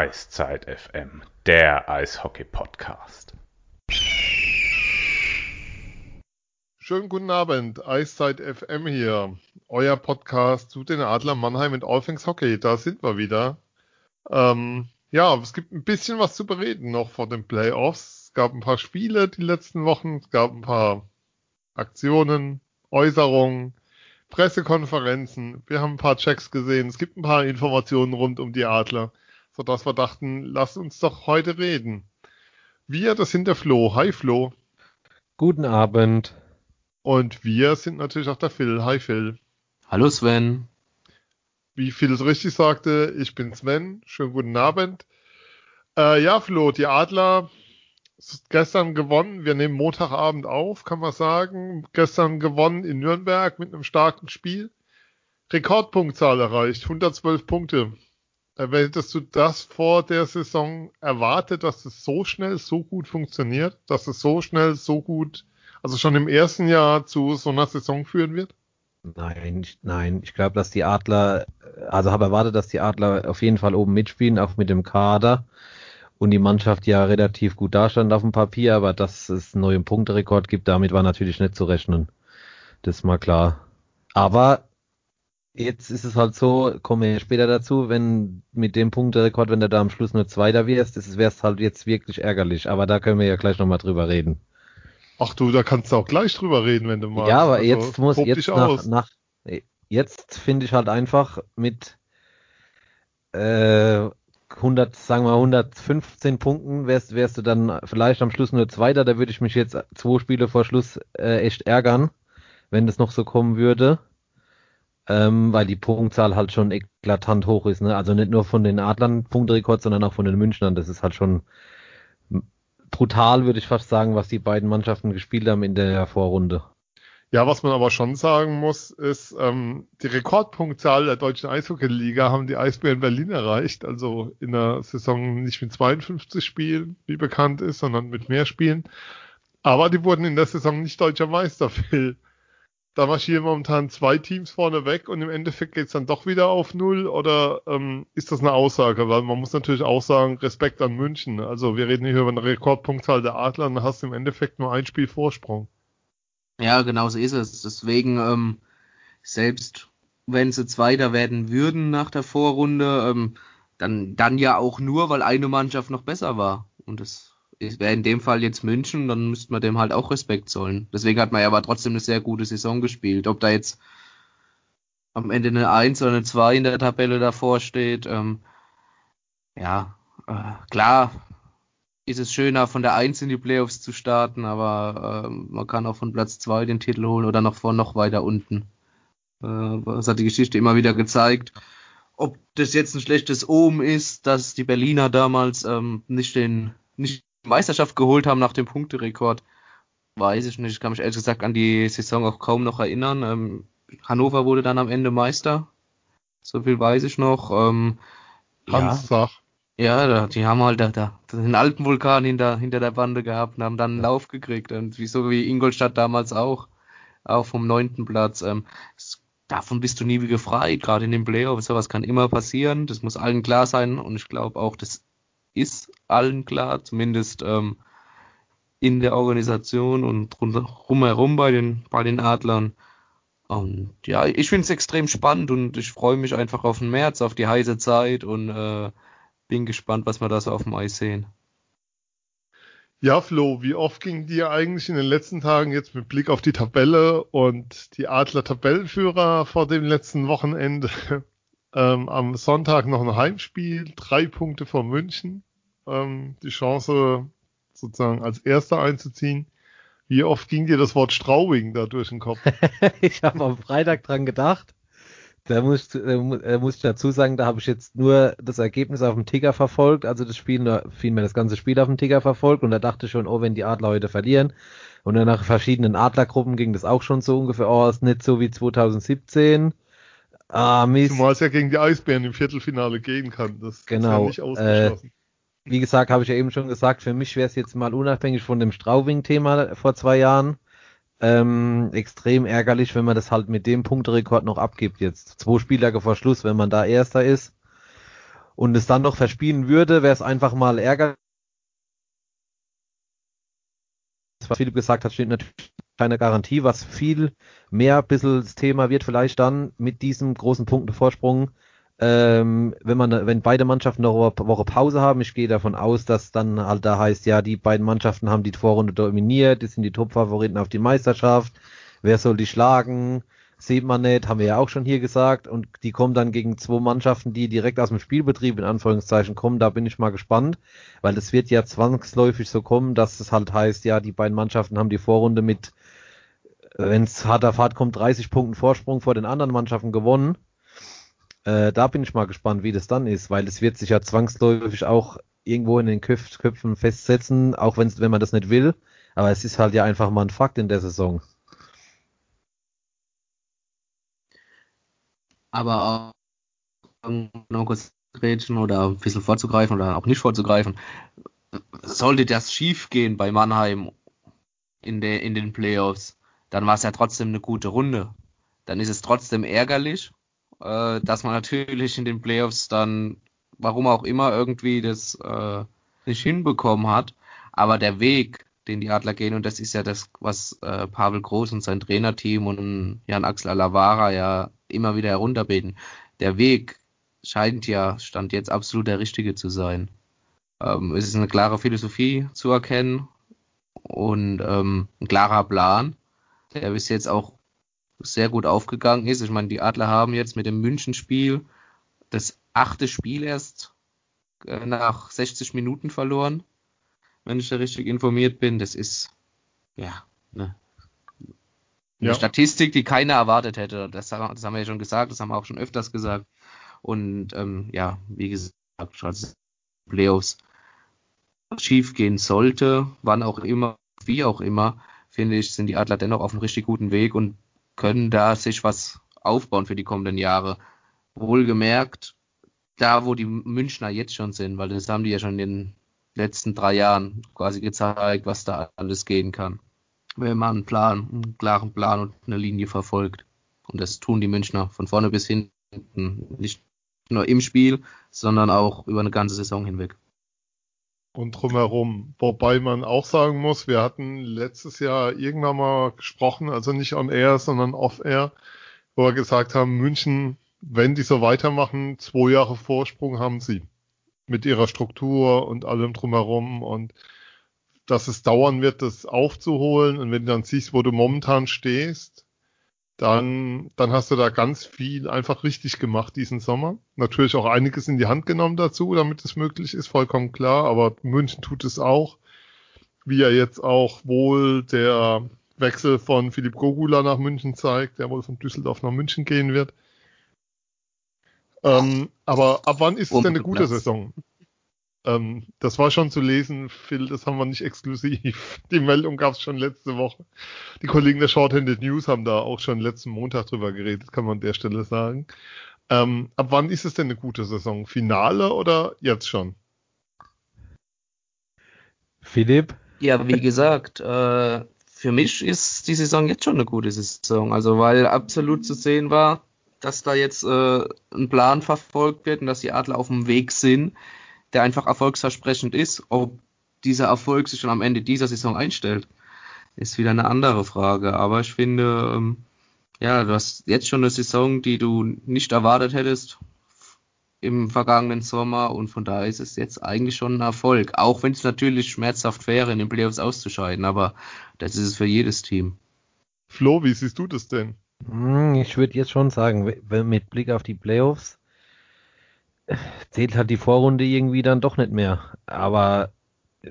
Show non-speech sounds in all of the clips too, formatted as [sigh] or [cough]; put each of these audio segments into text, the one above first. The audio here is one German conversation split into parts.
Eiszeit FM, der Eishockey-Podcast. Schönen guten Abend, Eiszeit FM hier, euer Podcast zu den Adler Mannheim und All Things Hockey. Da sind wir wieder. Ähm, ja, es gibt ein bisschen was zu bereden noch vor den Playoffs. Es gab ein paar Spiele die letzten Wochen, es gab ein paar Aktionen, Äußerungen, Pressekonferenzen. Wir haben ein paar Checks gesehen. Es gibt ein paar Informationen rund um die Adler, sodass wir dachten, lasst uns doch heute reden. Wir, das sind der Flo. Hi Flo. Guten Abend. Und wir sind natürlich auch der Phil. Hi Phil. Hallo Sven. Wie Phil es richtig sagte, ich bin Sven. Schönen guten Abend. Äh, ja, Flo, die Adler gestern gewonnen. Wir nehmen Montagabend auf, kann man sagen. Gestern gewonnen in Nürnberg mit einem starken Spiel. Rekordpunktzahl erreicht, 112 Punkte. Äh, hättest du das vor der Saison erwartet, dass es so schnell, so gut funktioniert, dass es so schnell, so gut also schon im ersten Jahr zu so einer Saison führen wird? Nein, nein. Ich glaube, dass die Adler, also habe erwartet, dass die Adler auf jeden Fall oben mitspielen, auch mit dem Kader. Und die Mannschaft ja relativ gut dastand auf dem Papier, aber dass es einen neuen Punkterekord gibt, damit war natürlich nicht zu rechnen. Das ist mal klar. Aber jetzt ist es halt so, kommen wir später dazu, wenn mit dem Punkterekord, wenn du da am Schluss nur Zweiter wirst, das wäre es halt jetzt wirklich ärgerlich. Aber da können wir ja gleich nochmal drüber reden. Ach du, da kannst du auch gleich drüber reden, wenn du magst. Ja, aber also, jetzt muss jetzt nach, nach, jetzt finde ich halt einfach mit äh, 100, sagen wir 115 Punkten wärst, wärst du dann vielleicht am Schluss nur Zweiter. Da würde ich mich jetzt zwei Spiele vor Schluss äh, echt ärgern, wenn das noch so kommen würde. Ähm, weil die Punktzahl halt schon eklatant hoch ist. Ne? Also nicht nur von den Adlern Punkterekord, sondern auch von den Münchnern. Das ist halt schon brutal, würde ich fast sagen, was die beiden Mannschaften gespielt haben in der Vorrunde. Ja, was man aber schon sagen muss, ist, ähm, die Rekordpunktzahl der deutschen Eishockey-Liga haben die Eisbären Berlin erreicht. Also in der Saison nicht mit 52 Spielen, wie bekannt ist, sondern mit mehr Spielen. Aber die wurden in der Saison nicht deutscher Meister, [laughs] Phil da marschieren momentan zwei Teams vorne weg und im Endeffekt geht's dann doch wieder auf Null oder ähm, ist das eine Aussage? Weil man muss natürlich auch sagen, Respekt an München. Also wir reden hier über eine Rekordpunktzahl der Adler und hast im Endeffekt nur ein Spiel Vorsprung. Ja, genau so ist es. Deswegen, ähm, selbst wenn sie Zweiter werden würden nach der Vorrunde, ähm, dann, dann ja auch nur, weil eine Mannschaft noch besser war. Und das wäre in dem Fall jetzt München, dann müsste man dem halt auch Respekt zollen. Deswegen hat man ja aber trotzdem eine sehr gute Saison gespielt. Ob da jetzt am Ende eine 1 oder eine 2 in der Tabelle davor steht, ähm, ja, äh, klar ist es schöner, von der 1 in die Playoffs zu starten, aber äh, man kann auch von Platz 2 den Titel holen oder noch vor noch weiter unten. Äh, das hat die Geschichte immer wieder gezeigt. Ob das jetzt ein schlechtes Omen ist, dass die Berliner damals ähm, nicht den nicht Meisterschaft geholt haben nach dem Punkterekord, weiß ich nicht. Ich kann mich ehrlich gesagt an die Saison auch kaum noch erinnern. Ähm, Hannover wurde dann am Ende Meister. So viel weiß ich noch. Ähm, ja, ja, die haben halt da, da den alten Vulkan hinter, hinter der Bande gehabt und haben dann einen Lauf gekriegt. Und wie, so wie Ingolstadt damals auch. Auch vom neunten Platz. Ähm, davon bist du nie gefreit, gerade in den Playoffs. Sowas kann immer passieren. Das muss allen klar sein. Und ich glaube auch, das ist allen klar, zumindest ähm, in der Organisation und drumherum bei den, bei den Adlern. Und ja, ich finde es extrem spannend und ich freue mich einfach auf den März, auf die heiße Zeit und äh, bin gespannt, was wir da so auf dem Eis sehen. Ja, Flo, wie oft ging dir eigentlich in den letzten Tagen jetzt mit Blick auf die Tabelle und die Adler Tabellenführer vor dem letzten Wochenende [laughs] ähm, am Sonntag noch ein Heimspiel, drei Punkte vor München. Ähm, die Chance sozusagen als Erster einzuziehen. Wie oft ging dir das Wort Straubing da durch den Kopf? [laughs] ich habe am Freitag dran gedacht. Da muss, äh, muss ich dazu sagen, da habe ich jetzt nur das Ergebnis auf dem Ticker verfolgt, also das Spiel, vielmehr das ganze Spiel auf dem Ticker verfolgt und da dachte ich schon, oh, wenn die Adler heute verlieren. Und dann nach verschiedenen Adlergruppen ging das auch schon so ungefähr, oh, ist nicht so wie 2017. Ah, Mist. Zumal es ja gegen die Eisbären im Viertelfinale gehen kann. Das genau. ist ja nicht ausgeschlossen. Äh, wie gesagt, habe ich ja eben schon gesagt, für mich wäre es jetzt mal unabhängig von dem Straubing-Thema vor zwei Jahren ähm, extrem ärgerlich, wenn man das halt mit dem Punkterekord noch abgibt jetzt. Zwei Spieltage vor Schluss, wenn man da Erster ist. und es dann noch verspielen würde, wäre es einfach mal ärgerlich. Was Philipp gesagt hat, steht natürlich keine Garantie, was viel mehr ein bisschen das Thema wird, vielleicht dann mit diesem großen Punktevorsprung, ähm, wenn man, wenn beide Mannschaften noch eine Woche Pause haben, ich gehe davon aus, dass dann halt da heißt, ja, die beiden Mannschaften haben die Vorrunde dominiert, die sind die Top-Favoriten auf die Meisterschaft, wer soll die schlagen? Sieht man nicht, haben wir ja auch schon hier gesagt. Und die kommen dann gegen zwei Mannschaften, die direkt aus dem Spielbetrieb in Anführungszeichen kommen. Da bin ich mal gespannt, weil es wird ja zwangsläufig so kommen, dass es halt heißt, ja, die beiden Mannschaften haben die Vorrunde mit, wenn es hart auf hart kommt, 30 Punkten Vorsprung vor den anderen Mannschaften gewonnen. Äh, da bin ich mal gespannt, wie das dann ist, weil es wird sich ja zwangsläufig auch irgendwo in den Köpf Köpfen festsetzen, auch wenn man das nicht will. Aber es ist halt ja einfach mal ein Fakt in der Saison. aber auch noch kurz grätschen oder ein bisschen vorzugreifen oder auch nicht vorzugreifen, sollte das schief gehen bei Mannheim in, der, in den Playoffs, dann war es ja trotzdem eine gute Runde. Dann ist es trotzdem ärgerlich, äh, dass man natürlich in den Playoffs dann, warum auch immer, irgendwie das äh, nicht hinbekommen hat. Aber der Weg, den die Adler gehen, und das ist ja das, was äh, Pavel Groß und sein Trainerteam und Jan Axel Alavara ja immer wieder herunterbeten. Der Weg scheint ja, stand jetzt absolut der richtige zu sein. Ähm, es ist eine klare Philosophie zu erkennen und ähm, ein klarer Plan, der bis jetzt auch sehr gut aufgegangen ist. Ich meine, die Adler haben jetzt mit dem Münchenspiel das achte Spiel erst äh, nach 60 Minuten verloren, wenn ich da richtig informiert bin. Das ist ja ne, eine ja. Statistik, die keiner erwartet hätte. Das, das, haben wir ja schon gesagt, das haben wir auch schon öfters gesagt. Und ähm, ja, wie gesagt, als Playoffs schief gehen sollte, wann auch immer, wie auch immer, finde ich, sind die Adler dennoch auf einem richtig guten Weg und können da sich was aufbauen für die kommenden Jahre. Wohlgemerkt, da wo die Münchner jetzt schon sind, weil das haben die ja schon in den letzten drei Jahren quasi gezeigt, was da alles gehen kann wenn man einen Plan, einen klaren Plan und eine Linie verfolgt. Und das tun die Münchner von vorne bis hinten, nicht nur im Spiel, sondern auch über eine ganze Saison hinweg. Und drumherum. Wobei man auch sagen muss, wir hatten letztes Jahr irgendwann mal gesprochen, also nicht on air, sondern off air, wo wir gesagt haben, München, wenn die so weitermachen, zwei Jahre Vorsprung haben sie. Mit ihrer Struktur und allem drumherum und dass es dauern wird, das aufzuholen. Und wenn du dann siehst, wo du momentan stehst, dann, dann hast du da ganz viel einfach richtig gemacht diesen Sommer. Natürlich auch einiges in die Hand genommen dazu, damit es möglich ist, vollkommen klar. Aber München tut es auch. Wie ja jetzt auch wohl der Wechsel von Philipp Gogula nach München zeigt, der wohl von Düsseldorf nach München gehen wird. Ähm, aber ab wann ist es denn eine gute Saison? Ähm, das war schon zu lesen, Phil, das haben wir nicht exklusiv. [laughs] Die Meldung gab es schon letzte Woche. Die Kollegen der Shorthanded News haben da auch schon letzten Montag drüber geredet, kann man an der Stelle sagen. Ähm, ab wann ist es denn eine gute Saison? Finale oder jetzt schon? Philipp? Ja, wie gesagt, äh, für mich ist die Saison jetzt schon eine gute Saison. Also weil absolut zu sehen war, dass da jetzt äh, ein Plan verfolgt wird und dass die Adler auf dem Weg sind der einfach erfolgsversprechend ist. Ob dieser Erfolg sich schon am Ende dieser Saison einstellt, ist wieder eine andere Frage. Aber ich finde, ähm, ja, du hast jetzt schon eine Saison, die du nicht erwartet hättest im vergangenen Sommer und von daher ist es jetzt eigentlich schon ein Erfolg. Auch wenn es natürlich schmerzhaft wäre, in den Playoffs auszuscheiden, aber das ist es für jedes Team. Flo, wie siehst du das denn? Hm, ich würde jetzt schon sagen, mit Blick auf die Playoffs zählt halt die Vorrunde irgendwie dann doch nicht mehr. Aber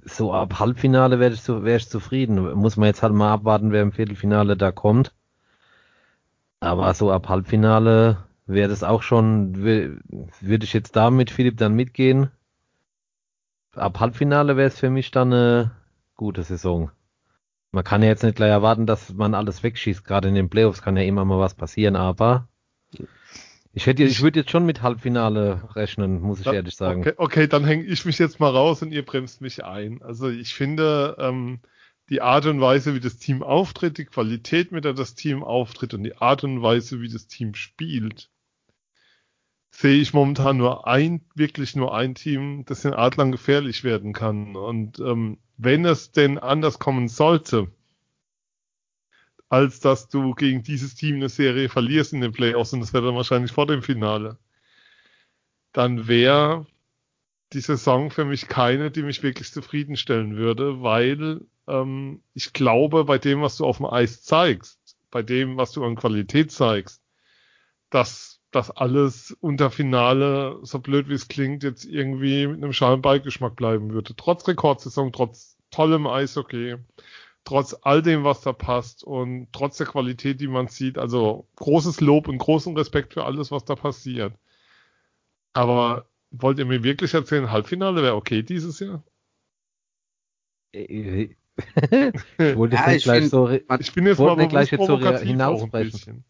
so ab Halbfinale wäre ich, wär ich zufrieden. Muss man jetzt halt mal abwarten, wer im Viertelfinale da kommt. Aber so ab Halbfinale wäre das auch schon, würde ich jetzt da mit Philipp dann mitgehen. Ab Halbfinale wäre es für mich dann eine gute Saison. Man kann ja jetzt nicht gleich erwarten, dass man alles wegschießt. Gerade in den Playoffs kann ja immer mal was passieren, aber ich hätte, ich würde jetzt schon mit Halbfinale rechnen, muss ich dann, ehrlich sagen. Okay, okay dann hänge ich mich jetzt mal raus und ihr bremst mich ein. Also ich finde, ähm, die Art und Weise, wie das Team auftritt, die Qualität, mit der das Team auftritt und die Art und Weise, wie das Team spielt, sehe ich momentan nur ein, wirklich nur ein Team, das den Adlern gefährlich werden kann. Und ähm, wenn es denn anders kommen sollte, als dass du gegen dieses Team eine Serie verlierst in den Playoffs, und das wäre dann wahrscheinlich vor dem Finale, dann wäre die Saison für mich keine, die mich wirklich zufriedenstellen würde, weil ähm, ich glaube, bei dem, was du auf dem Eis zeigst, bei dem, was du an Qualität zeigst, dass das alles unter Finale, so blöd wie es klingt, jetzt irgendwie mit einem schalen Beigeschmack bleiben würde. Trotz Rekordsaison, trotz tollem Eishockey, trotz all dem, was da passt und trotz der Qualität, die man sieht. Also großes Lob und großen Respekt für alles, was da passiert. Aber wollt ihr mir wirklich erzählen, Halbfinale wäre okay dieses Jahr? ich wollte ja, ich gleich find, so, ich bin jetzt mal gleich jetzt so hinausbrechen.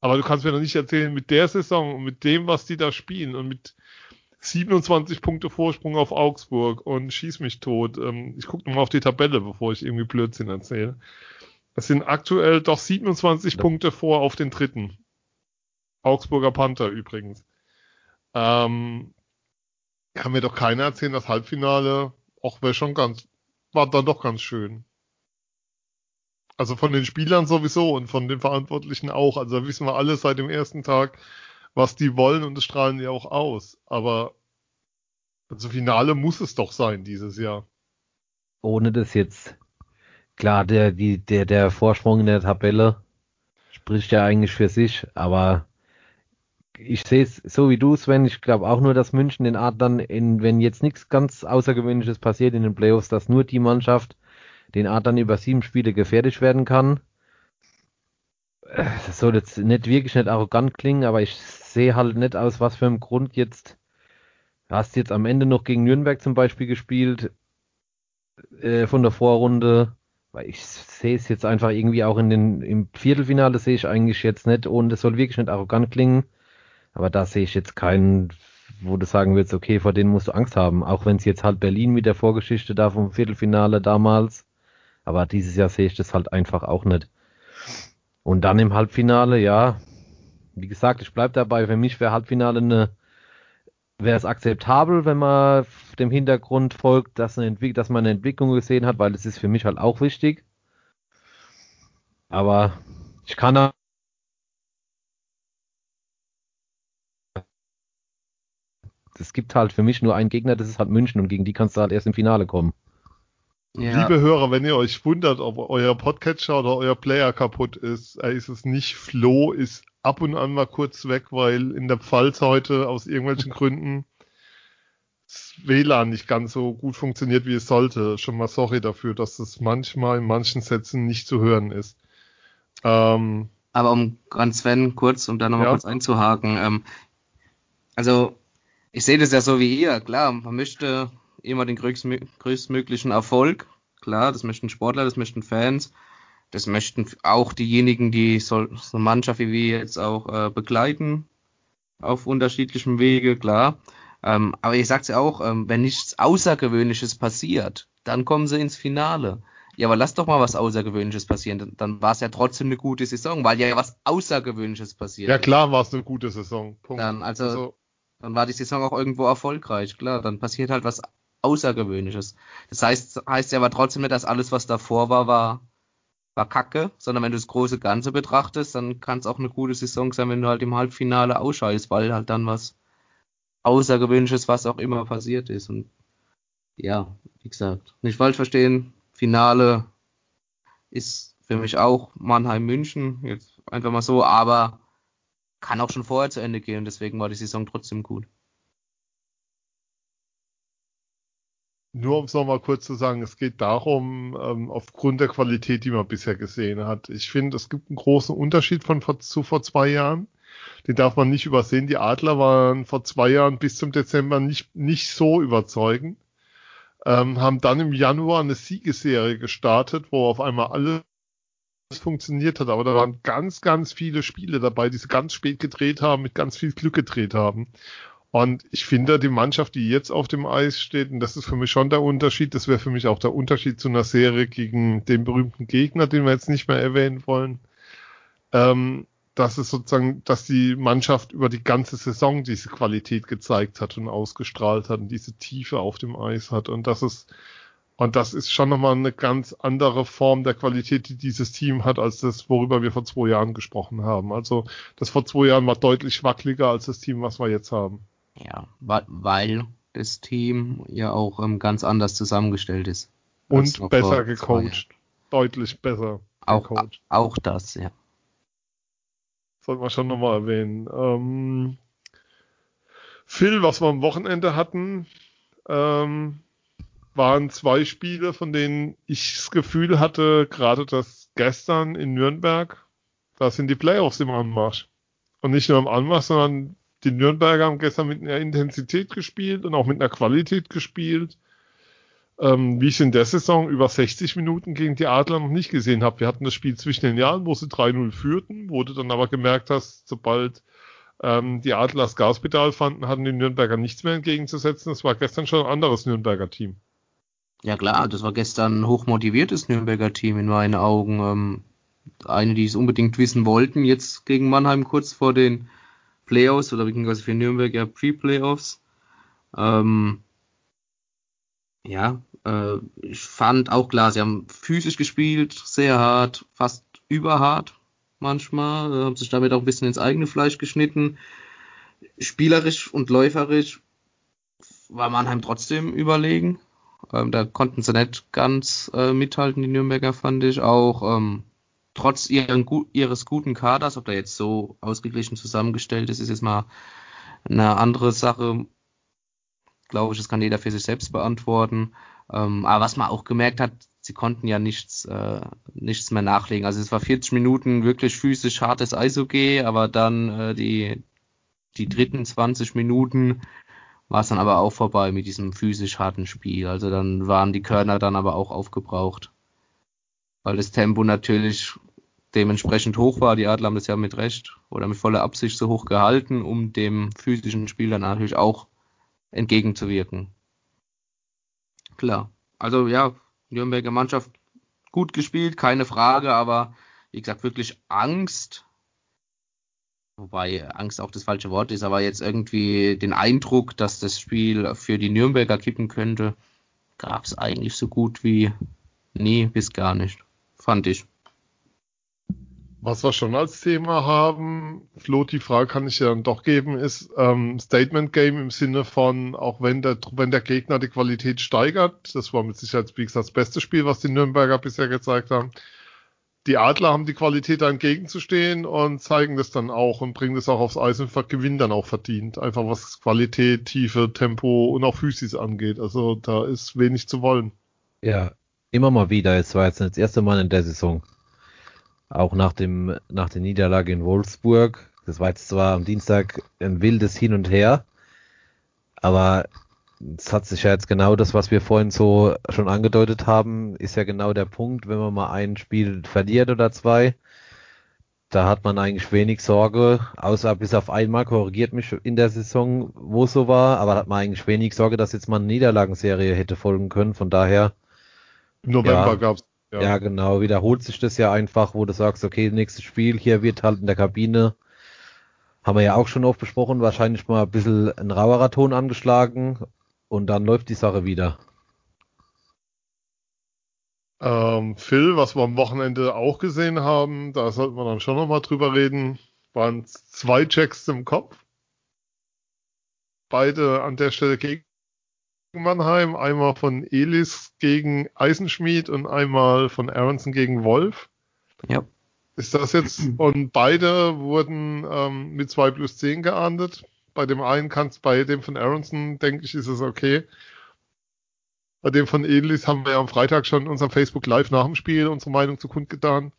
Aber du kannst mir doch nicht erzählen, mit der Saison und mit dem, was die da spielen und mit 27 Punkte Vorsprung auf Augsburg und schieß mich tot. Ähm, ich gucke nochmal auf die Tabelle, bevor ich irgendwie Blödsinn erzähle. Es sind aktuell doch 27 ja. Punkte vor auf den dritten. Augsburger Panther übrigens. Ähm, kann mir doch keiner erzählen, das Halbfinale auch wäre schon ganz, war dann doch ganz schön. Also von den Spielern sowieso und von den Verantwortlichen auch. Also da wissen wir alle seit dem ersten Tag, was die wollen und das strahlen die auch aus. Aber also Finale muss es doch sein dieses Jahr. Ohne das jetzt, klar, der, die, der, der Vorsprung in der Tabelle spricht ja eigentlich für sich, aber ich sehe es so wie du, Sven. Ich glaube auch nur, dass München den Adlern, in, wenn jetzt nichts ganz Außergewöhnliches passiert in den Playoffs, dass nur die Mannschaft den Adlern über sieben Spiele gefährlich werden kann. Das soll jetzt nicht wirklich nicht arrogant klingen, aber ich sehe halt nicht aus, was für einem Grund jetzt. Hast jetzt am Ende noch gegen Nürnberg zum Beispiel gespielt äh, von der Vorrunde. Weil ich sehe es jetzt einfach irgendwie auch in den im Viertelfinale sehe ich eigentlich jetzt nicht und es soll wirklich nicht arrogant klingen aber da sehe ich jetzt keinen, wo du sagen willst, okay, vor denen musst du Angst haben. Auch wenn es jetzt halt Berlin mit der Vorgeschichte da vom Viertelfinale damals. Aber dieses Jahr sehe ich das halt einfach auch nicht. Und dann im Halbfinale, ja, wie gesagt, ich bleib dabei. Für mich wäre Halbfinale eine, wäre es akzeptabel, wenn man dem Hintergrund folgt, dass, eine dass man eine Entwicklung gesehen hat, weil es ist für mich halt auch wichtig. Aber ich kann es gibt halt für mich nur einen Gegner, das ist halt München und gegen die kannst du halt erst im Finale kommen. Ja. Liebe Hörer, wenn ihr euch wundert, ob euer Podcatcher oder euer Player kaputt ist, äh, ist es nicht. Flo ist ab und an mal kurz weg, weil in der Pfalz heute aus irgendwelchen [laughs] Gründen das WLAN nicht ganz so gut funktioniert, wie es sollte. Schon mal sorry dafür, dass es manchmal in manchen Sätzen nicht zu hören ist. Ähm, Aber um ganz Sven kurz, um da nochmal ja. kurz einzuhaken, ähm, also ich sehe das ja so wie ihr, klar, man möchte immer den größtmöglichen Erfolg, klar, das möchten Sportler, das möchten Fans, das möchten auch diejenigen, die so, so eine Mannschaft wie wir jetzt auch äh, begleiten, auf unterschiedlichem Wege, klar. Ähm, aber ich sag's ja auch, ähm, wenn nichts Außergewöhnliches passiert, dann kommen sie ins Finale. Ja, aber lass doch mal was Außergewöhnliches passieren. Dann, dann war es ja trotzdem eine gute Saison, weil ja was Außergewöhnliches passiert. Ja, klar war es eine gute Saison. Punkt. Dann, also, also dann war die Saison auch irgendwo erfolgreich. Klar, dann passiert halt was Außergewöhnliches. Das heißt, heißt ja aber trotzdem nicht, dass alles, was davor war, war, war Kacke, sondern wenn du das große Ganze betrachtest, dann kann es auch eine gute Saison sein, wenn du halt im Halbfinale ausscheidest, weil halt dann was Außergewöhnliches, was auch immer passiert ist. Und ja, wie gesagt, nicht falsch verstehen, Finale ist für mich auch Mannheim-München, jetzt einfach mal so, aber kann auch schon vorher zu Ende gehen, deswegen war die Saison trotzdem gut. Nur um es nochmal kurz zu sagen, es geht darum, ähm, aufgrund der Qualität, die man bisher gesehen hat. Ich finde, es gibt einen großen Unterschied von vor, zu vor zwei Jahren. Den darf man nicht übersehen. Die Adler waren vor zwei Jahren bis zum Dezember nicht, nicht so überzeugend. Ähm, haben dann im Januar eine Siegesserie gestartet, wo auf einmal alle funktioniert hat, aber da waren ganz, ganz viele Spiele dabei, die sie ganz spät gedreht haben, mit ganz viel Glück gedreht haben. Und ich finde, die Mannschaft, die jetzt auf dem Eis steht, und das ist für mich schon der Unterschied, das wäre für mich auch der Unterschied zu einer Serie gegen den berühmten Gegner, den wir jetzt nicht mehr erwähnen wollen. Ähm, dass es sozusagen, dass die Mannschaft über die ganze Saison diese Qualität gezeigt hat und ausgestrahlt hat und diese Tiefe auf dem Eis hat und das ist und das ist schon nochmal eine ganz andere Form der Qualität, die dieses Team hat, als das, worüber wir vor zwei Jahren gesprochen haben. Also das vor zwei Jahren war deutlich wackeliger als das Team, was wir jetzt haben. Ja, weil das Team ja auch ähm, ganz anders zusammengestellt ist. Und besser gecoacht. Deutlich besser. Auch, gecoacht. auch das, ja. Sollten wir schon nochmal erwähnen. Ähm, Phil, was wir am Wochenende hatten, ähm, waren zwei Spiele, von denen ich das Gefühl hatte, gerade das gestern in Nürnberg, da sind die Playoffs im Anmarsch. Und nicht nur im Anmarsch, sondern die Nürnberger haben gestern mit einer Intensität gespielt und auch mit einer Qualität gespielt, ähm, wie ich in der Saison über 60 Minuten gegen die Adler noch nicht gesehen habe. Wir hatten das Spiel zwischen den Jahren, wo sie 3-0 führten, wo du dann aber gemerkt hast, sobald ähm, die Adler das Gaspedal fanden, hatten die Nürnberger nichts mehr entgegenzusetzen. Das war gestern schon ein anderes Nürnberger Team. Ja klar, das war gestern ein hochmotiviertes Nürnberger Team in meinen Augen. Ähm, eine, die es unbedingt wissen wollten, jetzt gegen Mannheim kurz vor den Playoffs oder beziehungsweise für Nürnberg ja Pre-Playoffs. Ähm, ja, äh, ich fand auch klar, sie haben physisch gespielt, sehr hart, fast überhart manchmal, äh, haben sich damit auch ein bisschen ins eigene Fleisch geschnitten. Spielerisch und läuferisch war Mannheim trotzdem überlegen. Ähm, da konnten sie nicht ganz äh, mithalten, die Nürnberger fand ich. Auch ähm, trotz ihren, ihres guten Kaders, ob der jetzt so ausgeglichen zusammengestellt ist, ist jetzt mal eine andere Sache. Glaube ich, das kann jeder für sich selbst beantworten. Ähm, aber was man auch gemerkt hat, sie konnten ja nichts, äh, nichts mehr nachlegen. Also es war 40 Minuten wirklich physisch hartes Eishockey, aber dann äh, die, die dritten 20 Minuten war es dann aber auch vorbei mit diesem physisch harten Spiel. Also dann waren die Körner dann aber auch aufgebraucht. Weil das Tempo natürlich dementsprechend hoch war. Die Adler haben das ja mit Recht oder mit voller Absicht so hoch gehalten, um dem physischen Spiel dann natürlich auch entgegenzuwirken. Klar. Also ja, Nürnberger Mannschaft gut gespielt, keine Frage, aber wie gesagt, wirklich Angst wobei Angst auch das falsche Wort ist, aber jetzt irgendwie den Eindruck, dass das Spiel für die Nürnberger kippen könnte, gab es eigentlich so gut wie nie bis gar nicht, fand ich. Was wir schon als Thema haben, Flo, die Frage kann ich ja dann doch geben, ist ähm, Statement Game im Sinne von, auch wenn der, wenn der Gegner die Qualität steigert, das war mit Sicherheit, wie gesagt, das beste Spiel, was die Nürnberger bisher gezeigt haben, die Adler haben die Qualität da entgegenzustehen und zeigen das dann auch und bringen das auch aufs Eis und gewinnen dann auch verdient. Einfach was Qualität, Tiefe, Tempo und auch Physis angeht. Also da ist wenig zu wollen. Ja, immer mal wieder. Es war jetzt das erste Mal in der Saison. Auch nach dem, nach der Niederlage in Wolfsburg. Das war jetzt zwar am Dienstag ein wildes Hin und Her, aber es hat sich ja jetzt genau das, was wir vorhin so schon angedeutet haben, ist ja genau der Punkt, wenn man mal ein Spiel verliert oder zwei, da hat man eigentlich wenig Sorge, außer bis auf einmal korrigiert mich in der Saison, wo es so war, aber hat man eigentlich wenig Sorge, dass jetzt mal eine Niederlagenserie hätte folgen können. Von daher. Im November ja, gab's. Ja. ja, genau. Wiederholt sich das ja einfach, wo du sagst, okay, nächstes Spiel hier wird halt in der Kabine. Haben wir ja auch schon oft besprochen, wahrscheinlich mal ein bisschen ein rauerer Ton angeschlagen und dann läuft die Sache wieder. Ähm, Phil, was wir am Wochenende auch gesehen haben, da sollten wir dann schon nochmal drüber reden, waren zwei Checks im Kopf. Beide an der Stelle gegen Mannheim. Einmal von Elis gegen Eisenschmied und einmal von Aronson gegen Wolf. Ja. Ist das jetzt, und beide wurden ähm, mit 2 plus 10 geahndet. Bei dem einen kannst, bei dem von Aronson, denke ich, ist es okay. Bei dem von Elis haben wir ja am Freitag schon in unserem Facebook Live nach dem Spiel unsere Meinung zu kundgetan.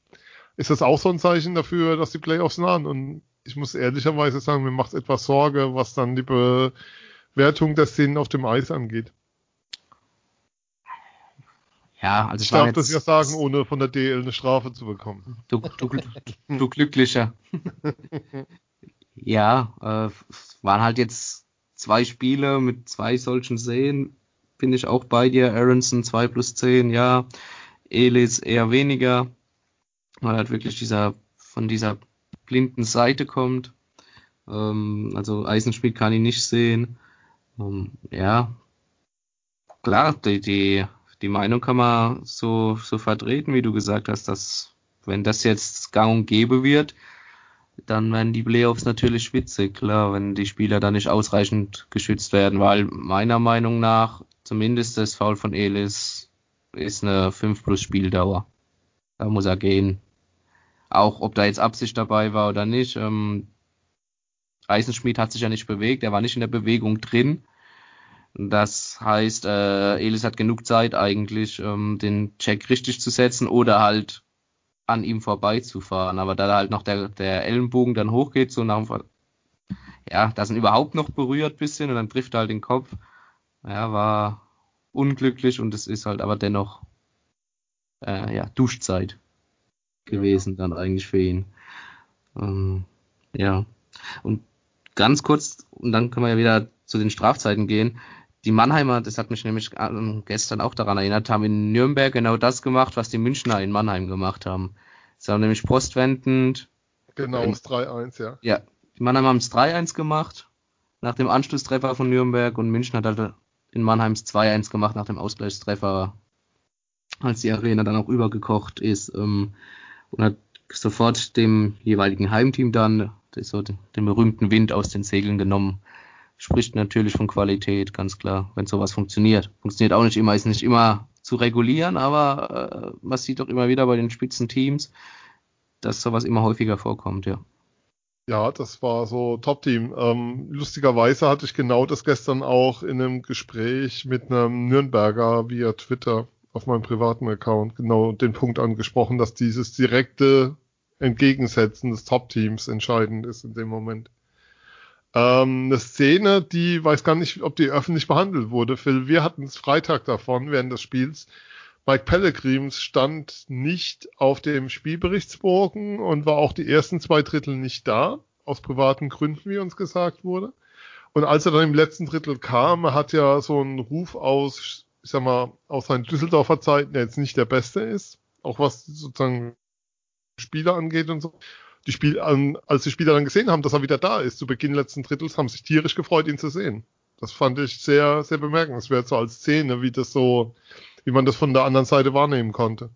Ist das auch so ein Zeichen dafür, dass die Playoffs nahen? Und ich muss ehrlicherweise sagen, mir macht etwas Sorge, was dann die Bewertung der Szenen auf dem Eis angeht. Ja, also ich darf das ja sagen, ohne von der DL eine Strafe zu bekommen. Du, du, du Glücklicher. ja, äh, waren halt jetzt zwei Spiele mit zwei solchen Seen. Bin ich auch bei dir. Aronson 2 plus 10, ja. Elis eher weniger. Weil halt wirklich dieser, von dieser blinden Seite kommt. Ähm, also Eisenschmidt kann ihn nicht sehen. Ähm, ja, klar, die, die, die Meinung kann man so, so vertreten, wie du gesagt hast, dass wenn das jetzt gang und gäbe wird, dann werden die Playoffs natürlich schwitzig, klar, wenn die Spieler da nicht ausreichend geschützt werden, weil meiner Meinung nach zumindest das Foul von Elis ist eine 5 plus Spieldauer. Da muss er gehen. Auch ob da jetzt Absicht dabei war oder nicht. Ähm, Eisenschmied hat sich ja nicht bewegt, er war nicht in der Bewegung drin. Das heißt, äh, Elis hat genug Zeit eigentlich, ähm, den Check richtig zu setzen oder halt an ihm vorbeizufahren. Aber da halt noch der, der Ellenbogen dann hochgeht, so nach dem, ja, da sind überhaupt noch berührt bisschen und dann trifft er halt den Kopf. Ja, war unglücklich und es ist halt aber dennoch, äh, ja, Duschzeit gewesen dann eigentlich für ihn. Ähm, ja. Und ganz kurz, und dann können wir ja wieder zu den Strafzeiten gehen. Die Mannheimer, das hat mich nämlich gestern auch daran erinnert, haben in Nürnberg genau das gemacht, was die Münchner in Mannheim gemacht haben. Sie haben nämlich postwendend. Genau, das 3-1, ja. Ja, die Mannheimer haben es 3-1 gemacht, nach dem Anschlusstreffer von Nürnberg und München hat halt in Mannheims 2-1 gemacht nach dem Ausgleichstreffer, als die Arena dann auch übergekocht ist. Ähm, und hat sofort dem jeweiligen Heimteam dann so den berühmten Wind aus den Segeln genommen spricht natürlich von Qualität, ganz klar, wenn sowas funktioniert. Funktioniert auch nicht immer, ist nicht immer zu regulieren, aber äh, man sieht doch immer wieder bei den Spitzenteams, dass sowas immer häufiger vorkommt, ja. Ja, das war so Top-Team. Ähm, lustigerweise hatte ich genau das gestern auch in einem Gespräch mit einem Nürnberger via Twitter auf meinem privaten Account genau den Punkt angesprochen, dass dieses direkte Entgegensetzen des Top-Teams entscheidend ist in dem Moment. Ähm, eine Szene, die weiß gar nicht, ob die öffentlich behandelt wurde. Phil, wir hatten es Freitag davon während des Spiels. Mike Pellegrims stand nicht auf dem Spielberichtsbogen und war auch die ersten zwei Drittel nicht da, aus privaten Gründen, wie uns gesagt wurde. Und als er dann im letzten Drittel kam, er hat ja so einen Ruf aus, ich sag mal, aus seinen Düsseldorfer Zeiten, der jetzt nicht der beste ist, auch was sozusagen Spieler angeht und so die Spiel, als die Spieler dann gesehen haben, dass er wieder da ist, zu Beginn letzten Drittels, haben sich tierisch gefreut, ihn zu sehen. Das fand ich sehr, sehr bemerkenswert, so als Szene, wie das so, wie man das von der anderen Seite wahrnehmen konnte.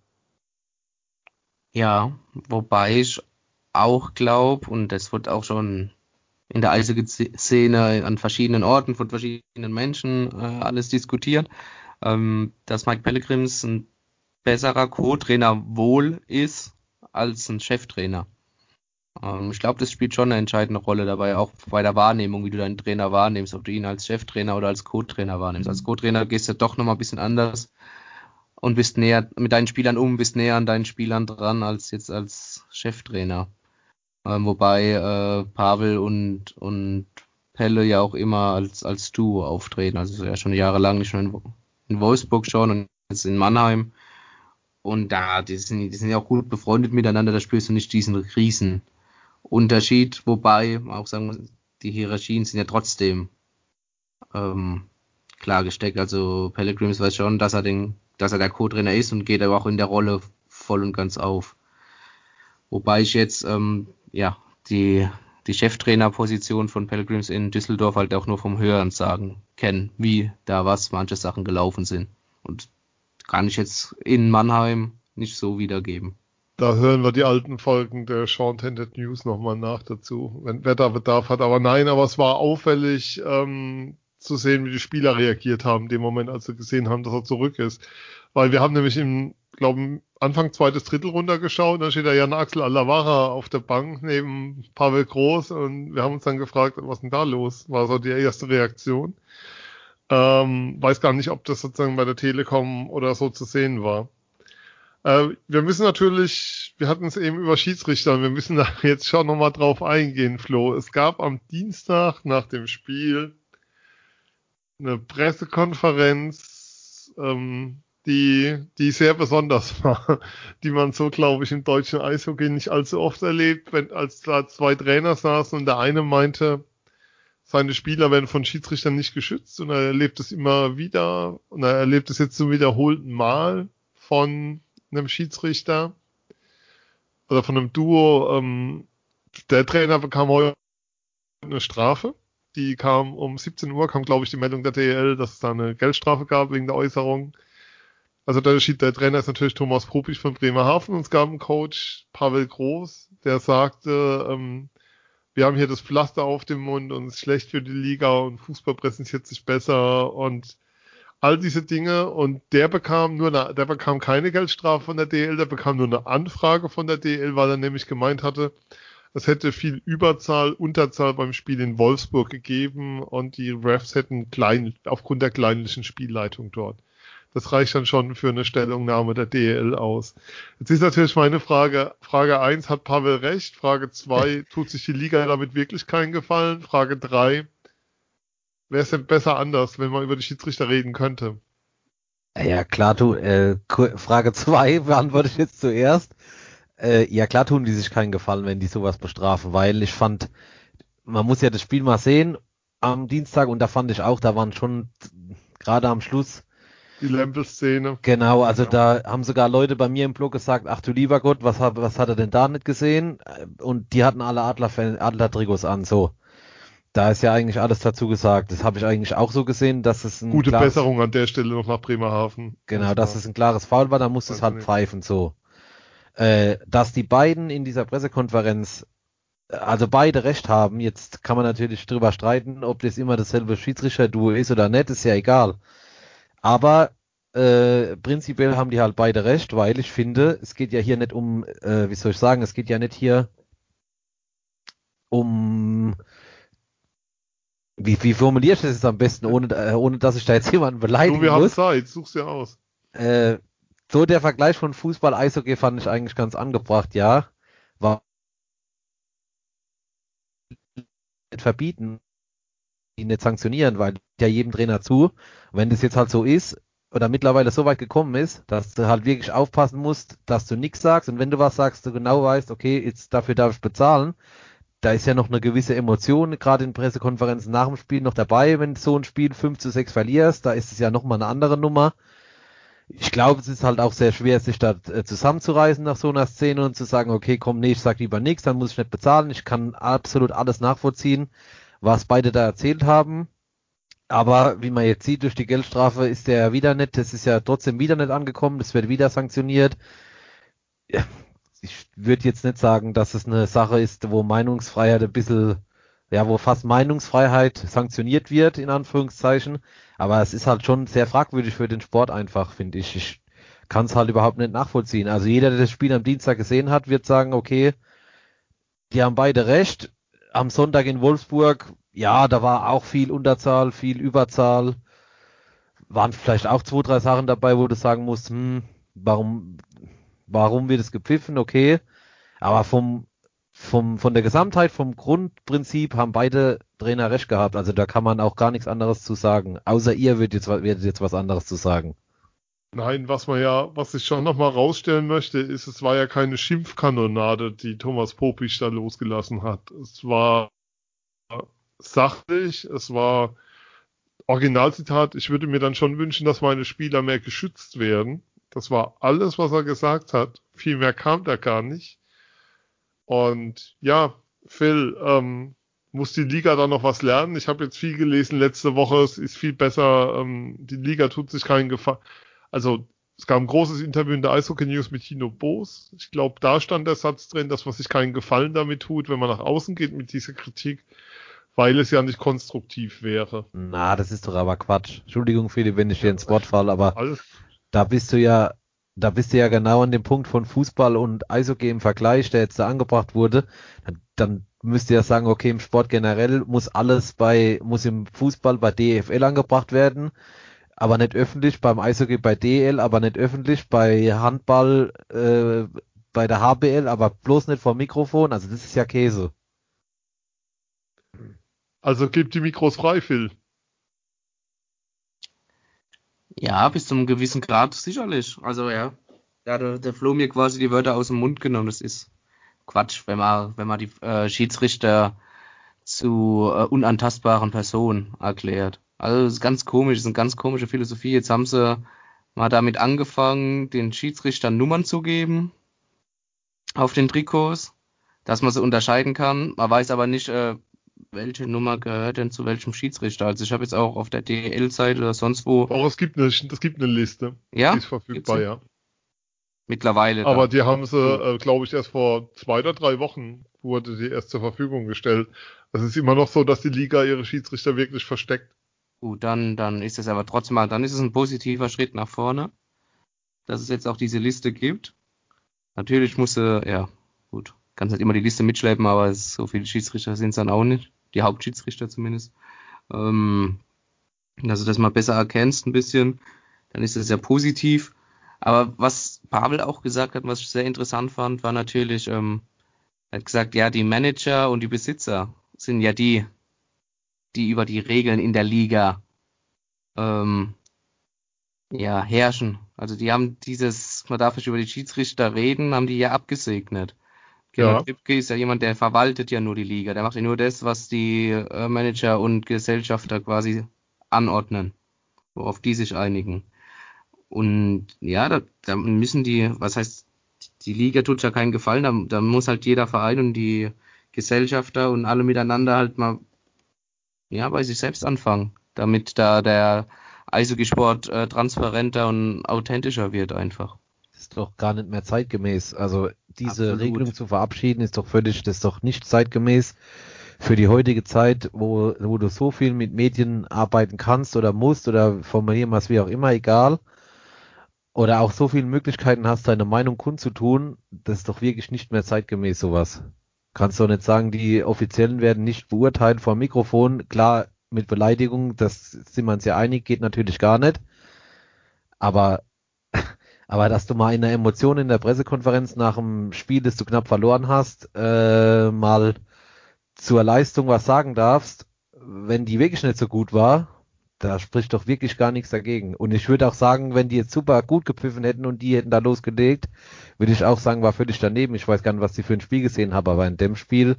Ja, wobei ich auch glaube, und das wird auch schon in der Eishockey-Szene an verschiedenen Orten von verschiedenen Menschen äh, alles diskutiert, ähm, dass Mike Pellegrims ein besserer Co-Trainer wohl ist als ein Cheftrainer. Ähm, ich glaube, das spielt schon eine entscheidende Rolle dabei, auch bei der Wahrnehmung, wie du deinen Trainer wahrnimmst, ob du ihn als Cheftrainer oder als Co-Trainer wahrnimmst. Als Co-Trainer gehst du doch nochmal ein bisschen anders und bist näher mit deinen Spielern um, bist näher an deinen Spielern dran als jetzt als Cheftrainer. Ähm, wobei äh, Pavel und, und Pelle ja auch immer als, als Duo auftreten. Also ja schon jahrelang, nicht schon in, in Wolfsburg schon und jetzt in Mannheim. Und da, die sind, die sind ja auch gut befreundet miteinander, da spürst du nicht diesen Riesen Unterschied, wobei auch sagen, die Hierarchien sind ja trotzdem ähm, klar gesteckt. Also Pellegrims weiß schon, dass er den, dass er der Co-Trainer ist und geht aber auch in der Rolle voll und ganz auf. Wobei ich jetzt ähm, ja die die Cheftrainerposition von Pellegrims in Düsseldorf halt auch nur vom Hören sagen kenne, wie da was manche Sachen gelaufen sind. Und kann ich jetzt in Mannheim nicht so wiedergeben. Da hören wir die alten Folgen der Sean Tended News nochmal nach dazu, wenn wer da Bedarf hat. Aber nein, aber es war auffällig ähm, zu sehen, wie die Spieler reagiert haben, in dem Moment, als sie gesehen haben, dass er zurück ist. Weil wir haben nämlich im, glaube Anfang zweites Drittel runtergeschaut, da steht da Jan Axel Alavara auf der Bank neben Pavel Groß und wir haben uns dann gefragt, was denn da los? War so die erste Reaktion. Ähm, weiß gar nicht, ob das sozusagen bei der Telekom oder so zu sehen war. Äh, wir müssen natürlich, wir hatten es eben über Schiedsrichter, wir müssen da [laughs] jetzt schon nochmal drauf eingehen, Flo. Es gab am Dienstag nach dem Spiel eine Pressekonferenz, ähm, die, die sehr besonders [laughs] war, die man so, glaube ich, im deutschen Eishockey nicht allzu oft erlebt, wenn als da zwei Trainer saßen und der eine meinte, seine Spieler werden von Schiedsrichtern nicht geschützt und er erlebt es immer wieder und er erlebt es jetzt zum wiederholten Mal von einem Schiedsrichter oder von einem Duo ähm, der Trainer bekam heute eine Strafe. Die kam um 17 Uhr, kam glaube ich die Meldung der DL, dass es da eine Geldstrafe gab wegen der Äußerung. Also der, der Trainer ist natürlich Thomas Propich von Bremerhaven und es gab einen Coach, Pavel Groß, der sagte, ähm, wir haben hier das Pflaster auf dem Mund und es ist schlecht für die Liga und Fußball präsentiert sich besser und all diese Dinge und der bekam nur eine, der bekam keine Geldstrafe von der DL, der bekam nur eine Anfrage von der DL, weil er nämlich gemeint hatte, es hätte viel Überzahl, Unterzahl beim Spiel in Wolfsburg gegeben und die Refs hätten klein, aufgrund der kleinlichen Spielleitung dort. Das reicht dann schon für eine Stellungnahme der DL aus. Jetzt ist natürlich meine Frage, Frage eins hat Pavel recht? Frage zwei [laughs] tut sich die Liga damit wirklich keinen Gefallen? Frage drei wäre es denn besser anders, wenn man über die Schiedsrichter reden könnte? Ja, klar, du, äh, Frage zwei [laughs] beantworte ich jetzt zuerst. Äh, ja, klar tun die sich keinen Gefallen, wenn die sowas bestrafen, weil ich fand, man muss ja das Spiel mal sehen am Dienstag und da fand ich auch, da waren schon gerade am Schluss die Lempel-Szene. Genau, also ja. da haben sogar Leute bei mir im Blog gesagt, ach du lieber Gott, was hat, was hat er denn da nicht gesehen? Und die hatten alle Adler-Trikots Adler an, so. Da ist ja eigentlich alles dazu gesagt. Das habe ich eigentlich auch so gesehen, dass es ein Gute klares, Besserung an der Stelle noch nach Bremerhaven. Genau, dass es ein klares Foul war, da muss es halt nicht. pfeifen, so. Äh, dass die beiden in dieser Pressekonferenz also beide recht haben. Jetzt kann man natürlich drüber streiten, ob das immer dasselbe Schiedsrichter-Duo ist oder nicht, ist ja egal. Aber äh, prinzipiell haben die halt beide recht, weil ich finde, es geht ja hier nicht um, äh, wie soll ich sagen, es geht ja nicht hier um wie, wie formuliere ich das jetzt am besten, ohne, äh, ohne dass ich da jetzt [laughs] jemanden beleidigen du, wir muss? haben Zeit, such's dir aus. Äh, so der Vergleich von Fußball, Eishockey fand ich eigentlich ganz angebracht, ja. War nicht verbieten, ihn nicht sanktionieren, weil ja jedem Trainer zu. wenn das jetzt halt so ist, oder mittlerweile so weit gekommen ist, dass du halt wirklich aufpassen musst, dass du nichts sagst und wenn du was sagst, du genau weißt, okay, jetzt dafür darf ich bezahlen. Da ist ja noch eine gewisse Emotion, gerade in Pressekonferenzen nach dem Spiel noch dabei, wenn du so ein Spiel 5 zu 6 verlierst, da ist es ja nochmal eine andere Nummer ich glaube, es ist halt auch sehr schwer, sich da äh, zusammenzureißen nach so einer Szene und zu sagen, okay, komm, nee, ich sag lieber nichts, dann muss ich nicht bezahlen. Ich kann absolut alles nachvollziehen, was beide da erzählt haben. Aber wie man jetzt sieht, durch die Geldstrafe ist der wieder nicht, das ist ja trotzdem wieder nicht angekommen, das wird wieder sanktioniert. Ich würde jetzt nicht sagen, dass es eine Sache ist, wo Meinungsfreiheit ein bisschen, ja, wo fast Meinungsfreiheit sanktioniert wird, in Anführungszeichen. Aber es ist halt schon sehr fragwürdig für den Sport einfach, finde ich. Ich kann es halt überhaupt nicht nachvollziehen. Also jeder, der das Spiel am Dienstag gesehen hat, wird sagen, okay, die haben beide recht. Am Sonntag in Wolfsburg, ja, da war auch viel Unterzahl, viel Überzahl. Waren vielleicht auch zwei, drei Sachen dabei, wo du sagen musst, hm, warum, warum wird es gepfiffen? Okay. Aber vom, vom, von der Gesamtheit, vom Grundprinzip haben beide Trainer recht gehabt. Also da kann man auch gar nichts anderes zu sagen. Außer ihr werdet jetzt, jetzt was anderes zu sagen. Nein, was man ja, was ich schon nochmal rausstellen möchte, ist, es war ja keine Schimpfkanonade, die Thomas Popich da losgelassen hat. Es war sachlich, es war Originalzitat, ich würde mir dann schon wünschen, dass meine Spieler mehr geschützt werden. Das war alles, was er gesagt hat. Viel mehr kam da gar nicht. Und ja, Phil, ähm, muss die Liga da noch was lernen. Ich habe jetzt viel gelesen letzte Woche, es ist viel besser, ähm, die Liga tut sich keinen Gefallen. Also es gab ein großes Interview in der Eishockey News mit Tino Boos. Ich glaube, da stand der Satz drin, dass man sich keinen Gefallen damit tut, wenn man nach außen geht mit dieser Kritik, weil es ja nicht konstruktiv wäre. Na, das ist doch aber Quatsch. Entschuldigung, Philipp, wenn ich dir ins Wort falle, aber Alles. da bist du ja, da bist du ja genau an dem Punkt von Fußball und Eishockey im Vergleich, der jetzt da angebracht wurde. Dann, dann müsst ihr ja sagen, okay, im Sport generell muss alles bei, muss im Fußball bei DFL angebracht werden, aber nicht öffentlich, beim Eishockey bei DL, aber nicht öffentlich, bei Handball, äh, bei der HBL, aber bloß nicht vor Mikrofon, also das ist ja Käse. Also gebt die Mikros frei, Phil. Ja, bis zu einem gewissen Grad sicherlich. Also ja, ja der, der Flo mir quasi die Wörter aus dem Mund genommen, das ist Quatsch, wenn man, wenn man die äh, Schiedsrichter zu äh, unantastbaren Personen erklärt. Also das ist ganz komisch, das ist eine ganz komische Philosophie. Jetzt haben sie mal damit angefangen, den Schiedsrichtern Nummern zu geben auf den Trikots. dass man sie unterscheiden kann. Man weiß aber nicht, äh, welche Nummer gehört denn zu welchem Schiedsrichter. Also ich habe jetzt auch auf der DL-Seite oder sonst wo. Auch es gibt eine, es gibt eine Liste. Ja. Die ist verfügbar, ja. Mittlerweile. Aber die haben sie, äh, glaube ich, erst vor zwei oder drei Wochen wurde die erst zur Verfügung gestellt. Es ist immer noch so, dass die Liga ihre Schiedsrichter wirklich versteckt. Gut, dann, dann ist es aber trotzdem mal, dann ist es ein positiver Schritt nach vorne, dass es jetzt auch diese Liste gibt. Natürlich musste, ja, gut, kannst halt immer die Liste mitschleppen, aber so viele Schiedsrichter sind es dann auch nicht. Die Hauptschiedsrichter zumindest. Ähm, dass du das mal besser erkennst ein bisschen, dann ist das ja positiv. Aber was Pavel auch gesagt hat, was ich sehr interessant fand, war natürlich, ähm, er hat gesagt, ja, die Manager und die Besitzer sind ja die, die über die Regeln in der Liga ähm, ja, herrschen. Also die haben dieses, man darf nicht über die Schiedsrichter reden, haben die ja abgesegnet. Gerhard ja. Ist ja jemand, der verwaltet ja nur die Liga. Der macht ja nur das, was die äh, Manager und Gesellschafter quasi anordnen, worauf die sich einigen. Und ja, da, da müssen die, was heißt, die Liga tut ja keinen Gefallen, da, da muss halt jeder Verein und die Gesellschafter und alle miteinander halt mal ja, bei sich selbst anfangen, damit da der Eishockeysport äh, transparenter und authentischer wird einfach. Das ist doch gar nicht mehr zeitgemäß. Also diese Absolut. Regelung zu verabschieden ist doch völlig, das ist doch nicht zeitgemäß für die heutige Zeit, wo, wo du so viel mit Medien arbeiten kannst oder musst oder formulieren was wie auch immer, egal. Oder auch so viele Möglichkeiten hast, deine Meinung kundzutun, das ist doch wirklich nicht mehr zeitgemäß sowas. Kannst du nicht sagen, die Offiziellen werden nicht beurteilt vor Mikrofon. Klar, mit Beleidigung, das sind wir uns ja einig, geht natürlich gar nicht. Aber, [laughs] aber dass du mal in der Emotion in der Pressekonferenz nach dem Spiel, das du knapp verloren hast, äh, mal zur Leistung was sagen darfst, wenn die wirklich nicht so gut war, da spricht doch wirklich gar nichts dagegen. Und ich würde auch sagen, wenn die jetzt super gut gepfiffen hätten und die hätten da losgelegt, würde ich auch sagen, war völlig daneben. Ich weiß gar nicht, was die für ein Spiel gesehen haben, aber in dem Spiel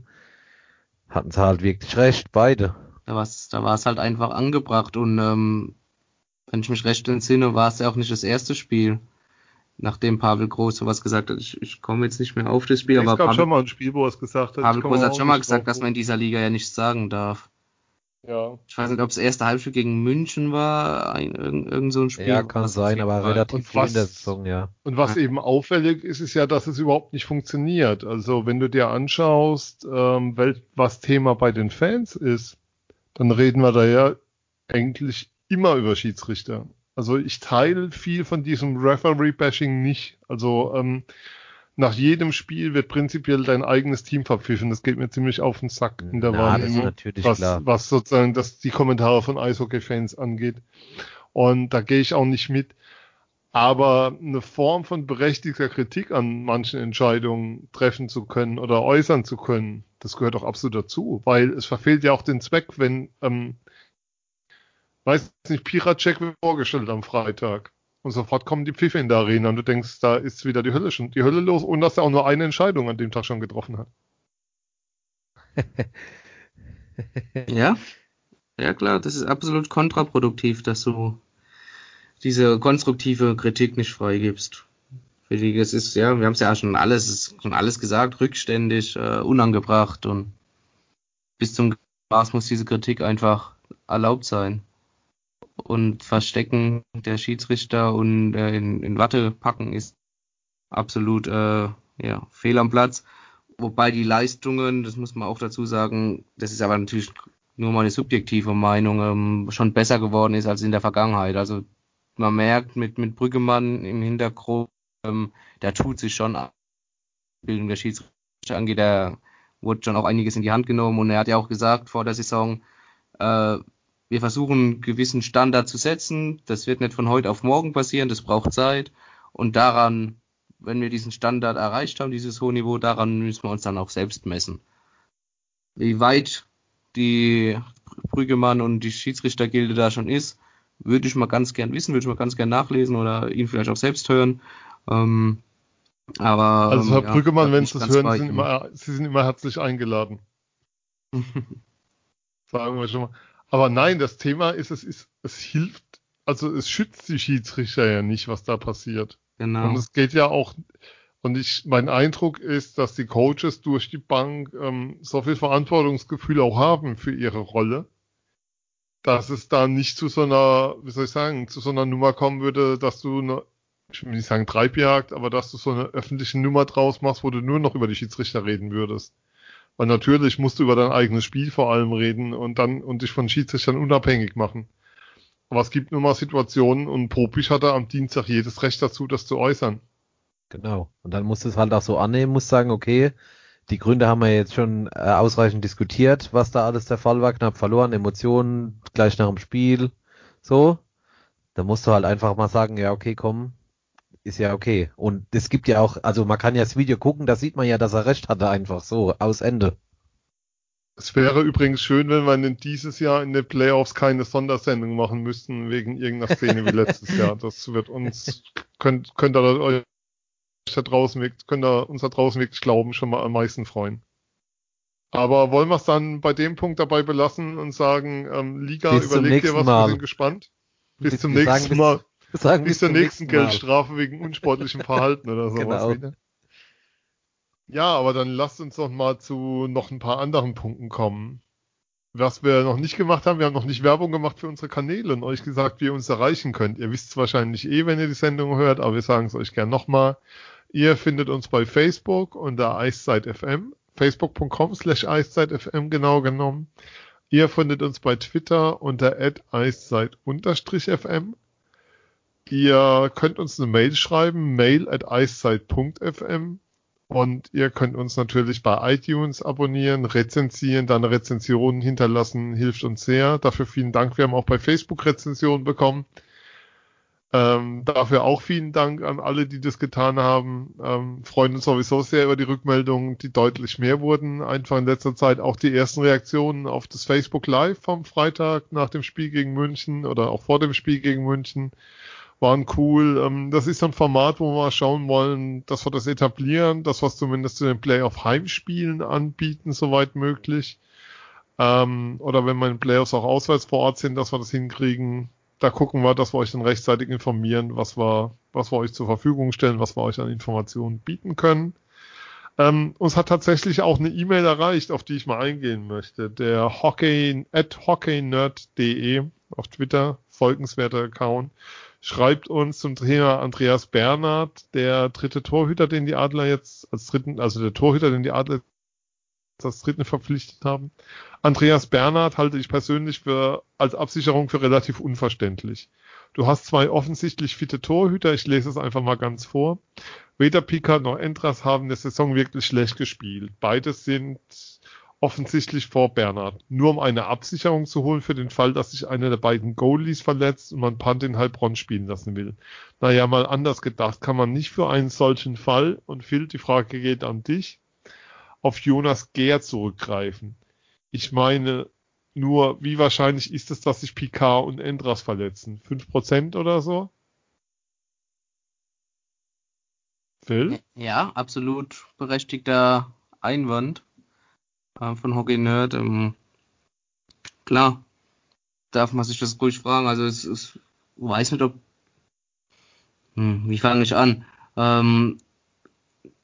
hatten sie halt wirklich recht, beide. Da war es da war's halt einfach angebracht und ähm, wenn ich mich recht entsinne, war es ja auch nicht das erste Spiel, nachdem Pavel Groß sowas gesagt hat. Ich, ich komme jetzt nicht mehr auf das Spiel, es aber gab Pavel, schon mal ein Spiel, wo er es gesagt hat. Pavel Groß hat schon mal gesagt, dass man in dieser Liga ja nichts sagen darf. Ja. Ich weiß nicht, ob es das erste Halbspiel gegen München war, ein, irgend, irgend so ein Spiel. Ja, kann sein, aber relativ früh in der Saison, ja. Und was ja. eben auffällig ist, ist ja, dass es überhaupt nicht funktioniert. Also wenn du dir anschaust, ähm, was Thema bei den Fans ist, dann reden wir da ja eigentlich immer über Schiedsrichter. Also ich teile viel von diesem Referee-Bashing nicht. Also ähm, nach jedem Spiel wird prinzipiell dein eigenes Team verpfiffen. Das geht mir ziemlich auf den Sack in der Na, Wahrnehmung, was, was sozusagen das, die Kommentare von Eishockey-Fans angeht. Und da gehe ich auch nicht mit. Aber eine Form von berechtigter Kritik an manchen Entscheidungen treffen zu können oder äußern zu können, das gehört auch absolut dazu, weil es verfehlt ja auch den Zweck, wenn, ähm, weiß nicht, Piracek wird vorgestellt am Freitag. Und sofort kommen die Pfiffe in der Arena und du denkst, da ist wieder die Hölle schon, die Hölle los und dass er auch nur eine Entscheidung an dem Tag schon getroffen hat. [laughs] ja, ja klar, das ist absolut kontraproduktiv, dass du diese konstruktive Kritik nicht freigibst. Es ist, ja, wir haben es ja schon alles, schon alles gesagt, rückständig, äh, unangebracht und bis zum Maß muss diese Kritik einfach erlaubt sein und Verstecken der Schiedsrichter und äh, in, in Watte packen ist absolut äh, ja, fehl am Platz. Wobei die Leistungen, das muss man auch dazu sagen, das ist aber natürlich nur meine subjektive Meinung, ähm, schon besser geworden ist als in der Vergangenheit. Also man merkt mit, mit Brüggemann im Hintergrund, ähm, der tut sich schon Bildung der Schiedsrichter angeht, der wurde schon auch einiges in die Hand genommen und er hat ja auch gesagt vor der Saison, äh, wir versuchen einen gewissen Standard zu setzen. Das wird nicht von heute auf morgen passieren, das braucht Zeit. Und daran, wenn wir diesen Standard erreicht haben, dieses hohe Niveau, daran müssen wir uns dann auch selbst messen. Wie weit die Brüggemann und die Schiedsrichtergilde da schon ist, würde ich mal ganz gern wissen, würde ich mal ganz gern nachlesen oder ihn vielleicht auch selbst hören. Ähm, aber also Herr ja, Brüggemann, wenn Sie das hören, sind immer, Sie sind immer herzlich eingeladen. [laughs] Sagen wir schon mal. Aber nein, das Thema ist, es ist, es hilft, also es schützt die Schiedsrichter ja nicht, was da passiert. Genau. Und es geht ja auch, Und ich, mein Eindruck ist, dass die Coaches durch die Bank ähm, so viel Verantwortungsgefühl auch haben für ihre Rolle, dass es da nicht zu so einer, wie soll ich sagen, zu so einer Nummer kommen würde, dass du eine, ich will nicht sagen Treibjagd, aber dass du so eine öffentliche Nummer draus machst, wo du nur noch über die Schiedsrichter reden würdest. Weil natürlich musst du über dein eigenes Spiel vor allem reden und dann und dich von Schiedsrichtern unabhängig machen. Aber es gibt nun mal Situationen und Popisch hatte am Dienstag jedes Recht dazu, das zu äußern. Genau. Und dann musst du es halt auch so annehmen, musst sagen, okay, die Gründe haben wir jetzt schon äh, ausreichend diskutiert, was da alles der Fall war, knapp verloren, Emotionen, gleich nach dem Spiel, so. Da musst du halt einfach mal sagen, ja, okay, komm, ist ja okay. Und es gibt ja auch, also man kann ja das Video gucken, da sieht man ja, dass er recht hatte, einfach so, aus Ende. Es wäre übrigens schön, wenn wir dieses Jahr in den Playoffs keine Sondersendung machen müssten, wegen irgendeiner Szene wie letztes Jahr. [laughs] Das wird uns, könnt, könnt ihr euch da draußen, könnt ihr uns da draußen wirklich glauben, schon mal am meisten freuen. Aber wollen wir es dann bei dem Punkt dabei belassen und sagen, ähm, Liga, überlegt ihr was, wir sind gespannt. Bis, Bis- zum nächsten sagen Mal. Sagen Bis zur nächsten. Geldstrafe wegen unsportlichem Verhalten oder [laughs] sowas Genau. wieder. Ja, aber dann lasst uns doch mal zu noch ein paar anderen Punkten kommen. Was wir noch nicht gemacht haben, wir haben noch nicht Werbung gemacht für unsere Kanäle und euch gesagt, wie ihr uns erreichen könnt. Ihr wisst es wahrscheinlich eh, wenn ihr die Sendung hört, aber wir sagen es euch gern nochmal. Ihr findet uns bei Facebook unter EiszeitFM, facebook.com slash EiszeitFM genau genommen. Ihr findet uns bei Twitter unter eiszeit-fm. Ihr könnt uns eine Mail schreiben, mail at eiszeit.fm. Und ihr könnt uns natürlich bei iTunes abonnieren, rezensieren, da eine Rezension hinterlassen, hilft uns sehr. Dafür vielen Dank. Wir haben auch bei Facebook Rezensionen bekommen. Ähm, dafür auch vielen Dank an alle, die das getan haben. Ähm, freuen uns sowieso sehr über die Rückmeldungen, die deutlich mehr wurden. Einfach in letzter Zeit auch die ersten Reaktionen auf das Facebook Live vom Freitag nach dem Spiel gegen München oder auch vor dem Spiel gegen München waren cool. Ähm, das ist ein Format, wo wir schauen wollen, dass wir das etablieren, dass wir es zumindest zu den Playoff-Heimspielen anbieten, soweit möglich. Ähm, oder wenn in Playoffs auch auswärts vor Ort sind, dass wir das hinkriegen. Da gucken wir, dass wir euch dann rechtzeitig informieren, was wir, was wir euch zur Verfügung stellen, was wir euch an Informationen bieten können. Ähm, uns hat tatsächlich auch eine E-Mail erreicht, auf die ich mal eingehen möchte. Der Hockey, at hockeynerd.de auf Twitter, folgenswerter Account, schreibt uns zum Thema Andreas Bernhard, der dritte Torhüter, den die Adler jetzt als dritten, also der Torhüter, den die Adler als dritten verpflichtet haben. Andreas Bernhard halte ich persönlich für, als Absicherung für relativ unverständlich. Du hast zwei offensichtlich fitte Torhüter, ich lese es einfach mal ganz vor. Weder Picard noch Entras haben der Saison wirklich schlecht gespielt. Beides sind offensichtlich vor Bernhard. Nur um eine Absicherung zu holen für den Fall, dass sich einer der beiden Goalies verletzt und man Punt in Heilbronn spielen lassen will. Naja, mal anders gedacht, kann man nicht für einen solchen Fall, und Phil, die Frage geht an dich, auf Jonas Gehr zurückgreifen. Ich meine, nur wie wahrscheinlich ist es, dass sich Picard und Endras verletzen? 5% oder so? Phil? Ja, absolut berechtigter Einwand äh, von Hockey Nerd. Ähm, klar, darf man sich das ruhig fragen. Also es ist, weiß nicht, ob. Hm, wie fange ich an? Ähm,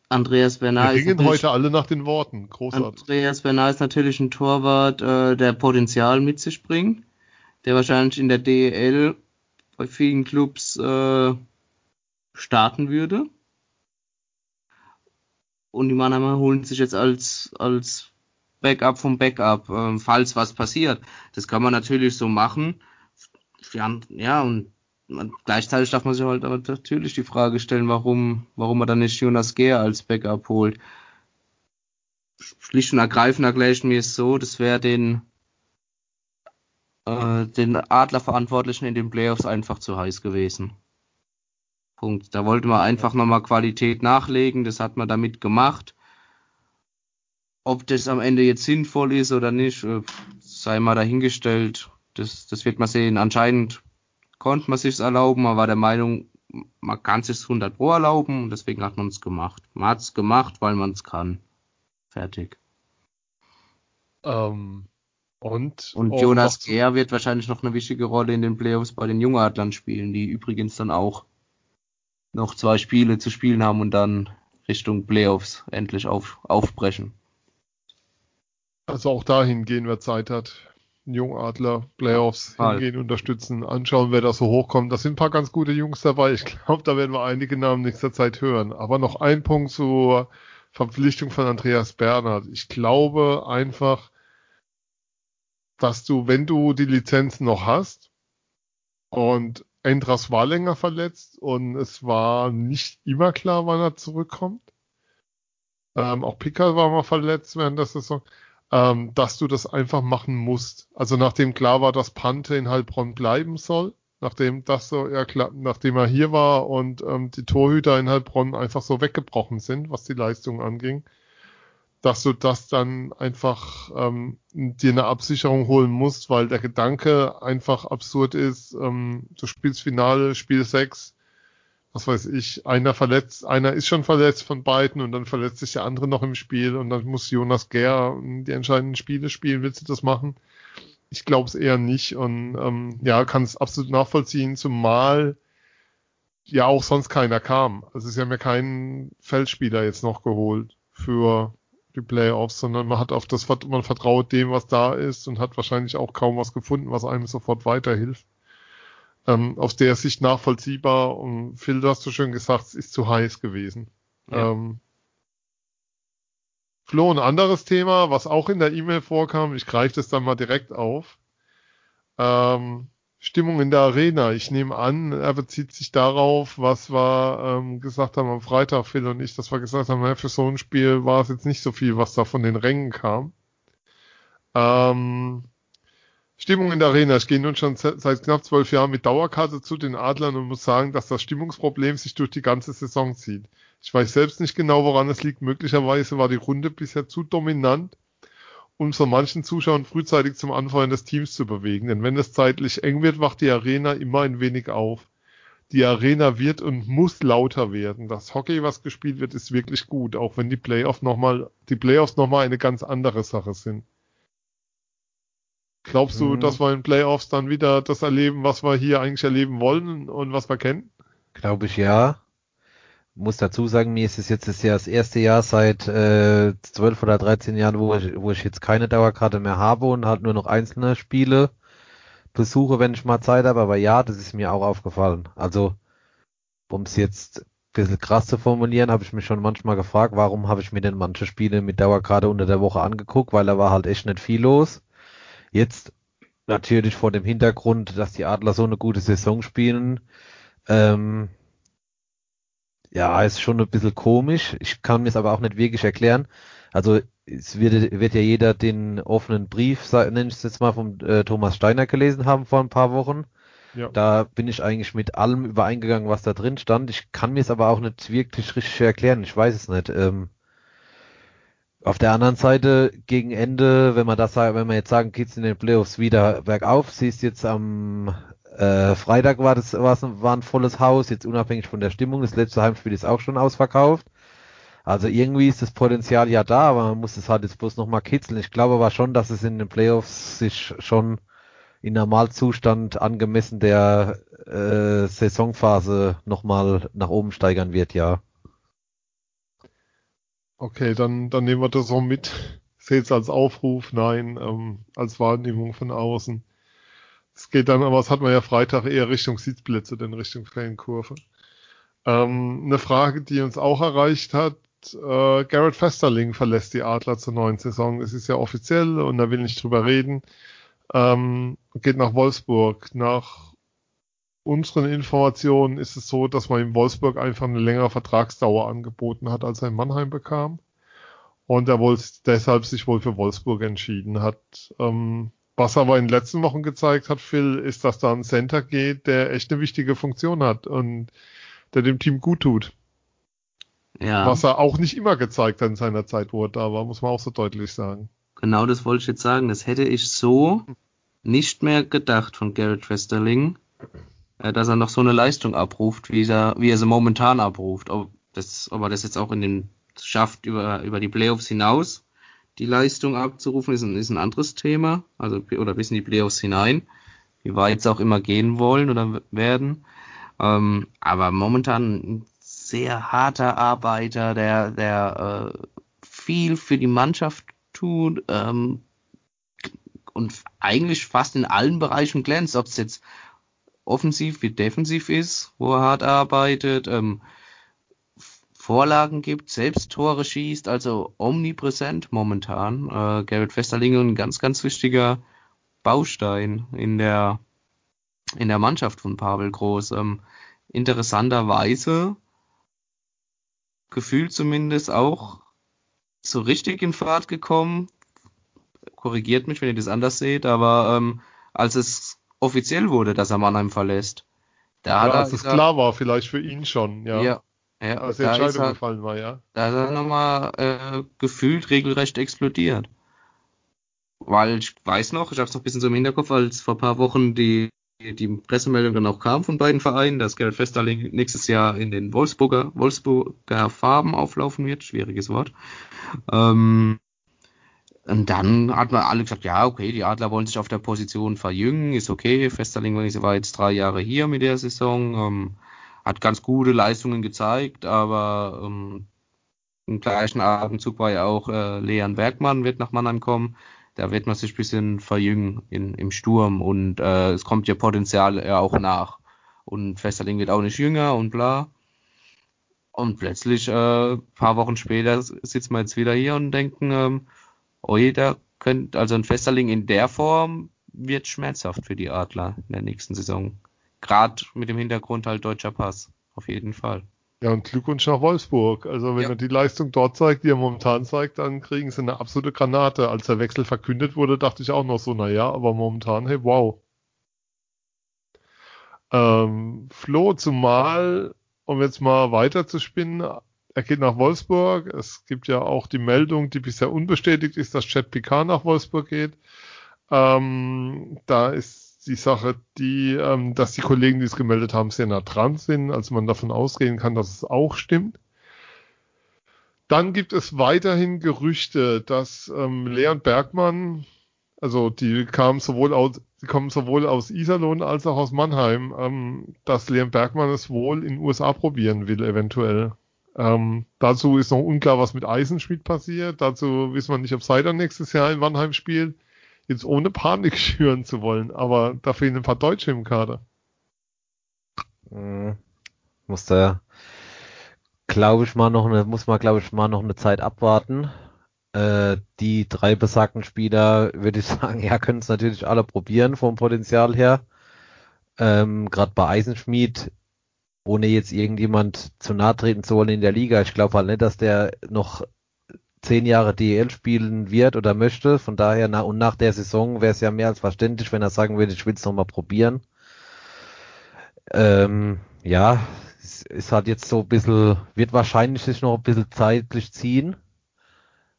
Andreas Wir Bernal ist ringen natürlich- heute alle nach den Worten. Großartig. Andreas Bernal ist natürlich ein Torwart, äh, der Potenzial mit sich bringt, der wahrscheinlich in der DEL bei vielen Clubs äh, starten würde. Und die Mannheimer holen sich jetzt als, als Backup vom Backup, ähm, falls was passiert. Das kann man natürlich so machen. Ja, und man, gleichzeitig darf man sich halt natürlich die Frage stellen, warum, warum man dann nicht Jonas Gehr als Backup holt schlicht und ergreifend erkläre ich mir es so, das wäre den, äh, den Adlerverantwortlichen in den Playoffs einfach zu heiß gewesen. Punkt. Da wollte man einfach nochmal Qualität nachlegen, das hat man damit gemacht. Ob das am Ende jetzt sinnvoll ist oder nicht, äh, sei mal dahingestellt. Das, das wird man sehen. Anscheinend konnte man sich's erlauben, man war der Meinung, man kann sich's 100 Pro erlauben und deswegen hat man es gemacht. Man hat's gemacht, weil man es kann. Fertig. Ähm, und Und Jonas Gehr wird wahrscheinlich noch eine wichtige Rolle in den Playoffs bei den Jungadlern spielen, die übrigens dann auch noch zwei Spiele zu spielen haben und dann Richtung Playoffs endlich auf, aufbrechen. Also auch dahin gehen, wer Zeit hat. Jungadler, Playoffs Halt. hingehen, unterstützen, anschauen, wer da so hochkommt. Da sind ein paar ganz gute Jungs dabei. Ich glaube, da werden wir einige Namen nächster Zeit hören. Aber noch ein Punkt zur Verpflichtung von Andreas Bernhard. Ich glaube einfach, dass du, wenn du die Lizenzen noch hast und Endras war länger verletzt und es war nicht immer klar, wann er zurückkommt. Ähm, auch Picker war mal verletzt während der Saison ähm, dass du das einfach machen musst. Also nachdem klar war, dass Pante in Heilbronn bleiben soll, nachdem das so, ja klar, nachdem er hier war und ähm, die Torhüter in Heilbronn einfach so weggebrochen sind, was die Leistung anging, dass du das dann einfach ähm, dir eine Absicherung holen musst, weil der Gedanke einfach absurd ist, ähm, du spielst Finale, Spiel 6, was weiß ich, einer verletzt, einer ist schon verletzt von beiden und dann verletzt sich der andere noch im Spiel und dann muss Jonas Gär die entscheidenden Spiele spielen. Willst du das machen? Ich glaube es eher nicht und ähm, ja, kann es absolut nachvollziehen, zumal ja auch sonst keiner kam. Also sie haben ja keinen Feldspieler jetzt noch geholt für die Playoffs, sondern man hat auf das, man vertraut dem, was da ist und hat wahrscheinlich auch kaum was gefunden, was einem sofort weiterhilft ähm, aus der Sicht nachvollziehbar. Und Phil, du hast so schön gesagt, es ist zu heiß gewesen. Ja. Ähm, Flo, ein anderes Thema, was auch in der E-Mail vorkam, ich greife das dann mal direkt auf. Ähm, Stimmung in der Arena. Ich nehme an, er bezieht sich darauf, was wir ähm, gesagt haben am Freitag, Phil und ich, dass wir gesagt haben, ja, für so ein Spiel war es jetzt nicht so viel, was da von den Rängen kam. Ähm, Stimmung in der Arena. Ich gehe nun schon seit knapp zwölf Jahren mit Dauerkarte zu den Adlern und muss sagen, dass das Stimmungsproblem sich durch die ganze Saison zieht. Ich weiß selbst nicht genau, woran es liegt. Möglicherweise war die Runde bisher zu dominant, um so manchen Zuschauern frühzeitig zum Anfeuern des Teams zu bewegen. Denn wenn es zeitlich eng wird, wacht die Arena immer ein wenig auf. Die Arena wird und muss lauter werden. Das Hockey, was gespielt wird, ist wirklich gut, auch wenn die Playoffs nochmal, die Playoffs nochmal eine ganz andere Sache sind. Glaubst du, mhm. dass wir in Playoffs dann wieder das erleben, was wir hier eigentlich erleben wollen und was wir kennen? Glaube ich ja. Muss dazu sagen, mir ist es jetzt das, Jahr, das erste Jahr seit äh, 12 oder 13 Jahren, wo ich, wo ich jetzt keine Dauerkarte mehr habe und halt nur noch einzelne Spiele besuche, wenn ich mal Zeit habe. Aber ja, das ist mir auch aufgefallen. Also, um es jetzt ein bisschen krass zu formulieren, habe ich mich schon manchmal gefragt, warum habe ich mir denn manche Spiele mit Dauerkarte unter der Woche angeguckt, weil da war halt echt nicht viel los. Jetzt natürlich vor dem Hintergrund, dass die Adler so eine gute Saison spielen, ähm, ja, ist schon ein bisschen komisch. Ich kann mir es aber auch nicht wirklich erklären. Also es wird, wird ja jeder den offenen Brief, nenne ich es jetzt mal, vom äh, Thomas Steiner gelesen haben vor ein paar Wochen. Ja. Da bin ich eigentlich mit allem übereingegangen, was da drin stand. Ich kann mir es aber auch nicht wirklich richtig erklären. Ich weiß es nicht. Ähm, auf der anderen Seite, gegen Ende, wenn man das wenn wir jetzt sagen, geht's in den Playoffs wieder bergauf, siehst jetzt am äh, Freitag war das war, war ein volles Haus, jetzt unabhängig von der Stimmung, das letzte Heimspiel ist auch schon ausverkauft. Also irgendwie ist das Potenzial ja da, aber man muss es halt jetzt bloß nochmal kitzeln. Ich glaube aber schon, dass es in den Playoffs sich schon in Normalzustand angemessen der äh, Saisonphase nochmal nach oben steigern wird, ja. Okay, dann, dann nehmen wir das so mit. Seht es als Aufruf, nein, ähm, als Wahrnehmung von außen. Es geht dann, aber das hat man ja Freitag eher Richtung Sitzplätze, denn Richtung Fankurve. Ähm, eine Frage, die uns auch erreicht hat, äh, Garrett Festerling verlässt die Adler zur neuen Saison. Es ist ja offiziell und da will nicht drüber reden. Ähm, geht nach Wolfsburg. Nach unseren Informationen ist es so, dass man in Wolfsburg einfach eine längere Vertragsdauer angeboten hat, als er in Mannheim bekam. Und er wohl deshalb sich wohl für Wolfsburg entschieden hat. Ähm, was aber in den letzten Wochen gezeigt hat, Phil, ist, dass da ein Center geht, der echt eine wichtige Funktion hat und der dem Team gut tut. Ja. Was er auch nicht immer gezeigt hat in seiner Zeit, wo er da war, muss man auch so deutlich sagen. Genau das wollte ich jetzt sagen. Das hätte ich so nicht mehr gedacht von Garrett Westerling. Äh, dass er noch so eine Leistung abruft, wie er, wie er sie momentan abruft. Ob, das, ob er das jetzt auch in den schafft, über, über die Playoffs hinaus die Leistung abzurufen, ist ein, ist ein anderes Thema. Also, oder bis in die Playoffs hinein. Wie weit es auch immer gehen wollen oder werden. Ähm, aber momentan sehr harter Arbeiter, der, der äh, viel für die Mannschaft tut ähm, und eigentlich fast in allen Bereichen glänzt, ob es jetzt offensiv wie defensiv ist, wo er hart arbeitet, ähm, Vorlagen gibt, selbst Tore schießt, also omnipräsent momentan. Äh, Gerrit Westerlinge ein ganz, ganz wichtiger Baustein in der in der Mannschaft von Pavel Groß. Ähm, interessanterweise gefühlt zumindest auch so richtig in Fahrt gekommen. Korrigiert mich, wenn ihr das anders seht, aber ähm, als es offiziell wurde, dass er Mannheim verlässt, da ja, als es klar war, vielleicht für ihn schon, ja. Ja, ja als die Entscheidung er, gefallen war, ja. Da ist er nochmal äh, gefühlt regelrecht explodiert. Weil ich weiß noch, ich habe es noch ein bisschen so im Hinterkopf, als vor ein paar Wochen die die Pressemeldung dann auch kam von beiden Vereinen, dass Gerrit Festerling nächstes Jahr in den Wolfsburger, Wolfsburger Farben auflaufen wird. Schwieriges Wort. Ähm, und dann hat man alle gesagt, ja, okay, die Adler wollen sich auf der Position verjüngen, ist okay. Festerling war jetzt drei Jahre hier mit der Saison, ähm, hat ganz gute Leistungen gezeigt, aber ähm, im gleichen Abendzug war ja auch äh, Leon Bergmann, wird nach Mannheim kommen da wird man sich ein bisschen verjüngen in, im Sturm und äh, es kommt ja Potenzial ja auch nach. Und Festerling wird auch nicht jünger und bla. Und plötzlich, äh, paar Wochen später, sitzen wir jetzt wieder hier und denken, ähm, oh da könnte, also ein Festerling in der Form wird schmerzhaft für die Adler in der nächsten Saison. Gerade mit dem Hintergrund halt deutscher Pass, auf jeden Fall. Ja, und Glückwunsch nach Wolfsburg. Also wenn ja. er die Leistung dort zeigt, die er momentan zeigt, dann kriegen sie eine absolute Granate. Als der Wechsel verkündet wurde, dachte ich auch noch so, naja, aber momentan, hey, wow. Ähm, Flo, zumal, um jetzt mal weiter zu spinnen, er geht nach Wolfsburg. Es gibt ja auch die Meldung, die bisher unbestätigt ist, dass Chad Picard nach Wolfsburg geht. Ähm, da ist die Sache, die, ähm, dass die Kollegen, die es gemeldet haben, sehr nah dran sind, also man davon ausgehen kann, dass es auch stimmt. Dann gibt es weiterhin Gerüchte, dass ähm, Leon Bergmann, also die kamen sowohl aus, die kommen sowohl aus Iserlohn als auch aus Mannheim, ähm, dass Leon Bergmann es wohl in den USA probieren will, eventuell. Ähm, dazu ist noch unklar, was mit Eisenschmidt passiert. Dazu wissen wir nicht, ob Seider nächstes Jahr in Mannheim spielt jetzt ohne Panik [laughs] schüren zu wollen, aber da fehlen ein paar Deutsche im Kader. Hm, muss da, glaube ich mal noch eine, muss man glaube ich mal noch eine Zeit abwarten. Äh, die drei besagten Spieler, würde ich [laughs] sagen, ja, können es natürlich alle probieren vom Potenzial her. Ähm, Gerade bei Eisenschmied, ohne jetzt irgendjemand zu nahe treten zu wollen in der Liga. Ich glaube halt nicht, dass der noch zehn Jahre DEL spielen wird oder möchte. Von daher, na, und nach der Saison wäre es ja mehr als verständlich, wenn er sagen würde, ich will es nochmal probieren. Ähm, ja, es ist halt jetzt so ein bisschen, wird wahrscheinlich sich noch ein bisschen zeitlich ziehen.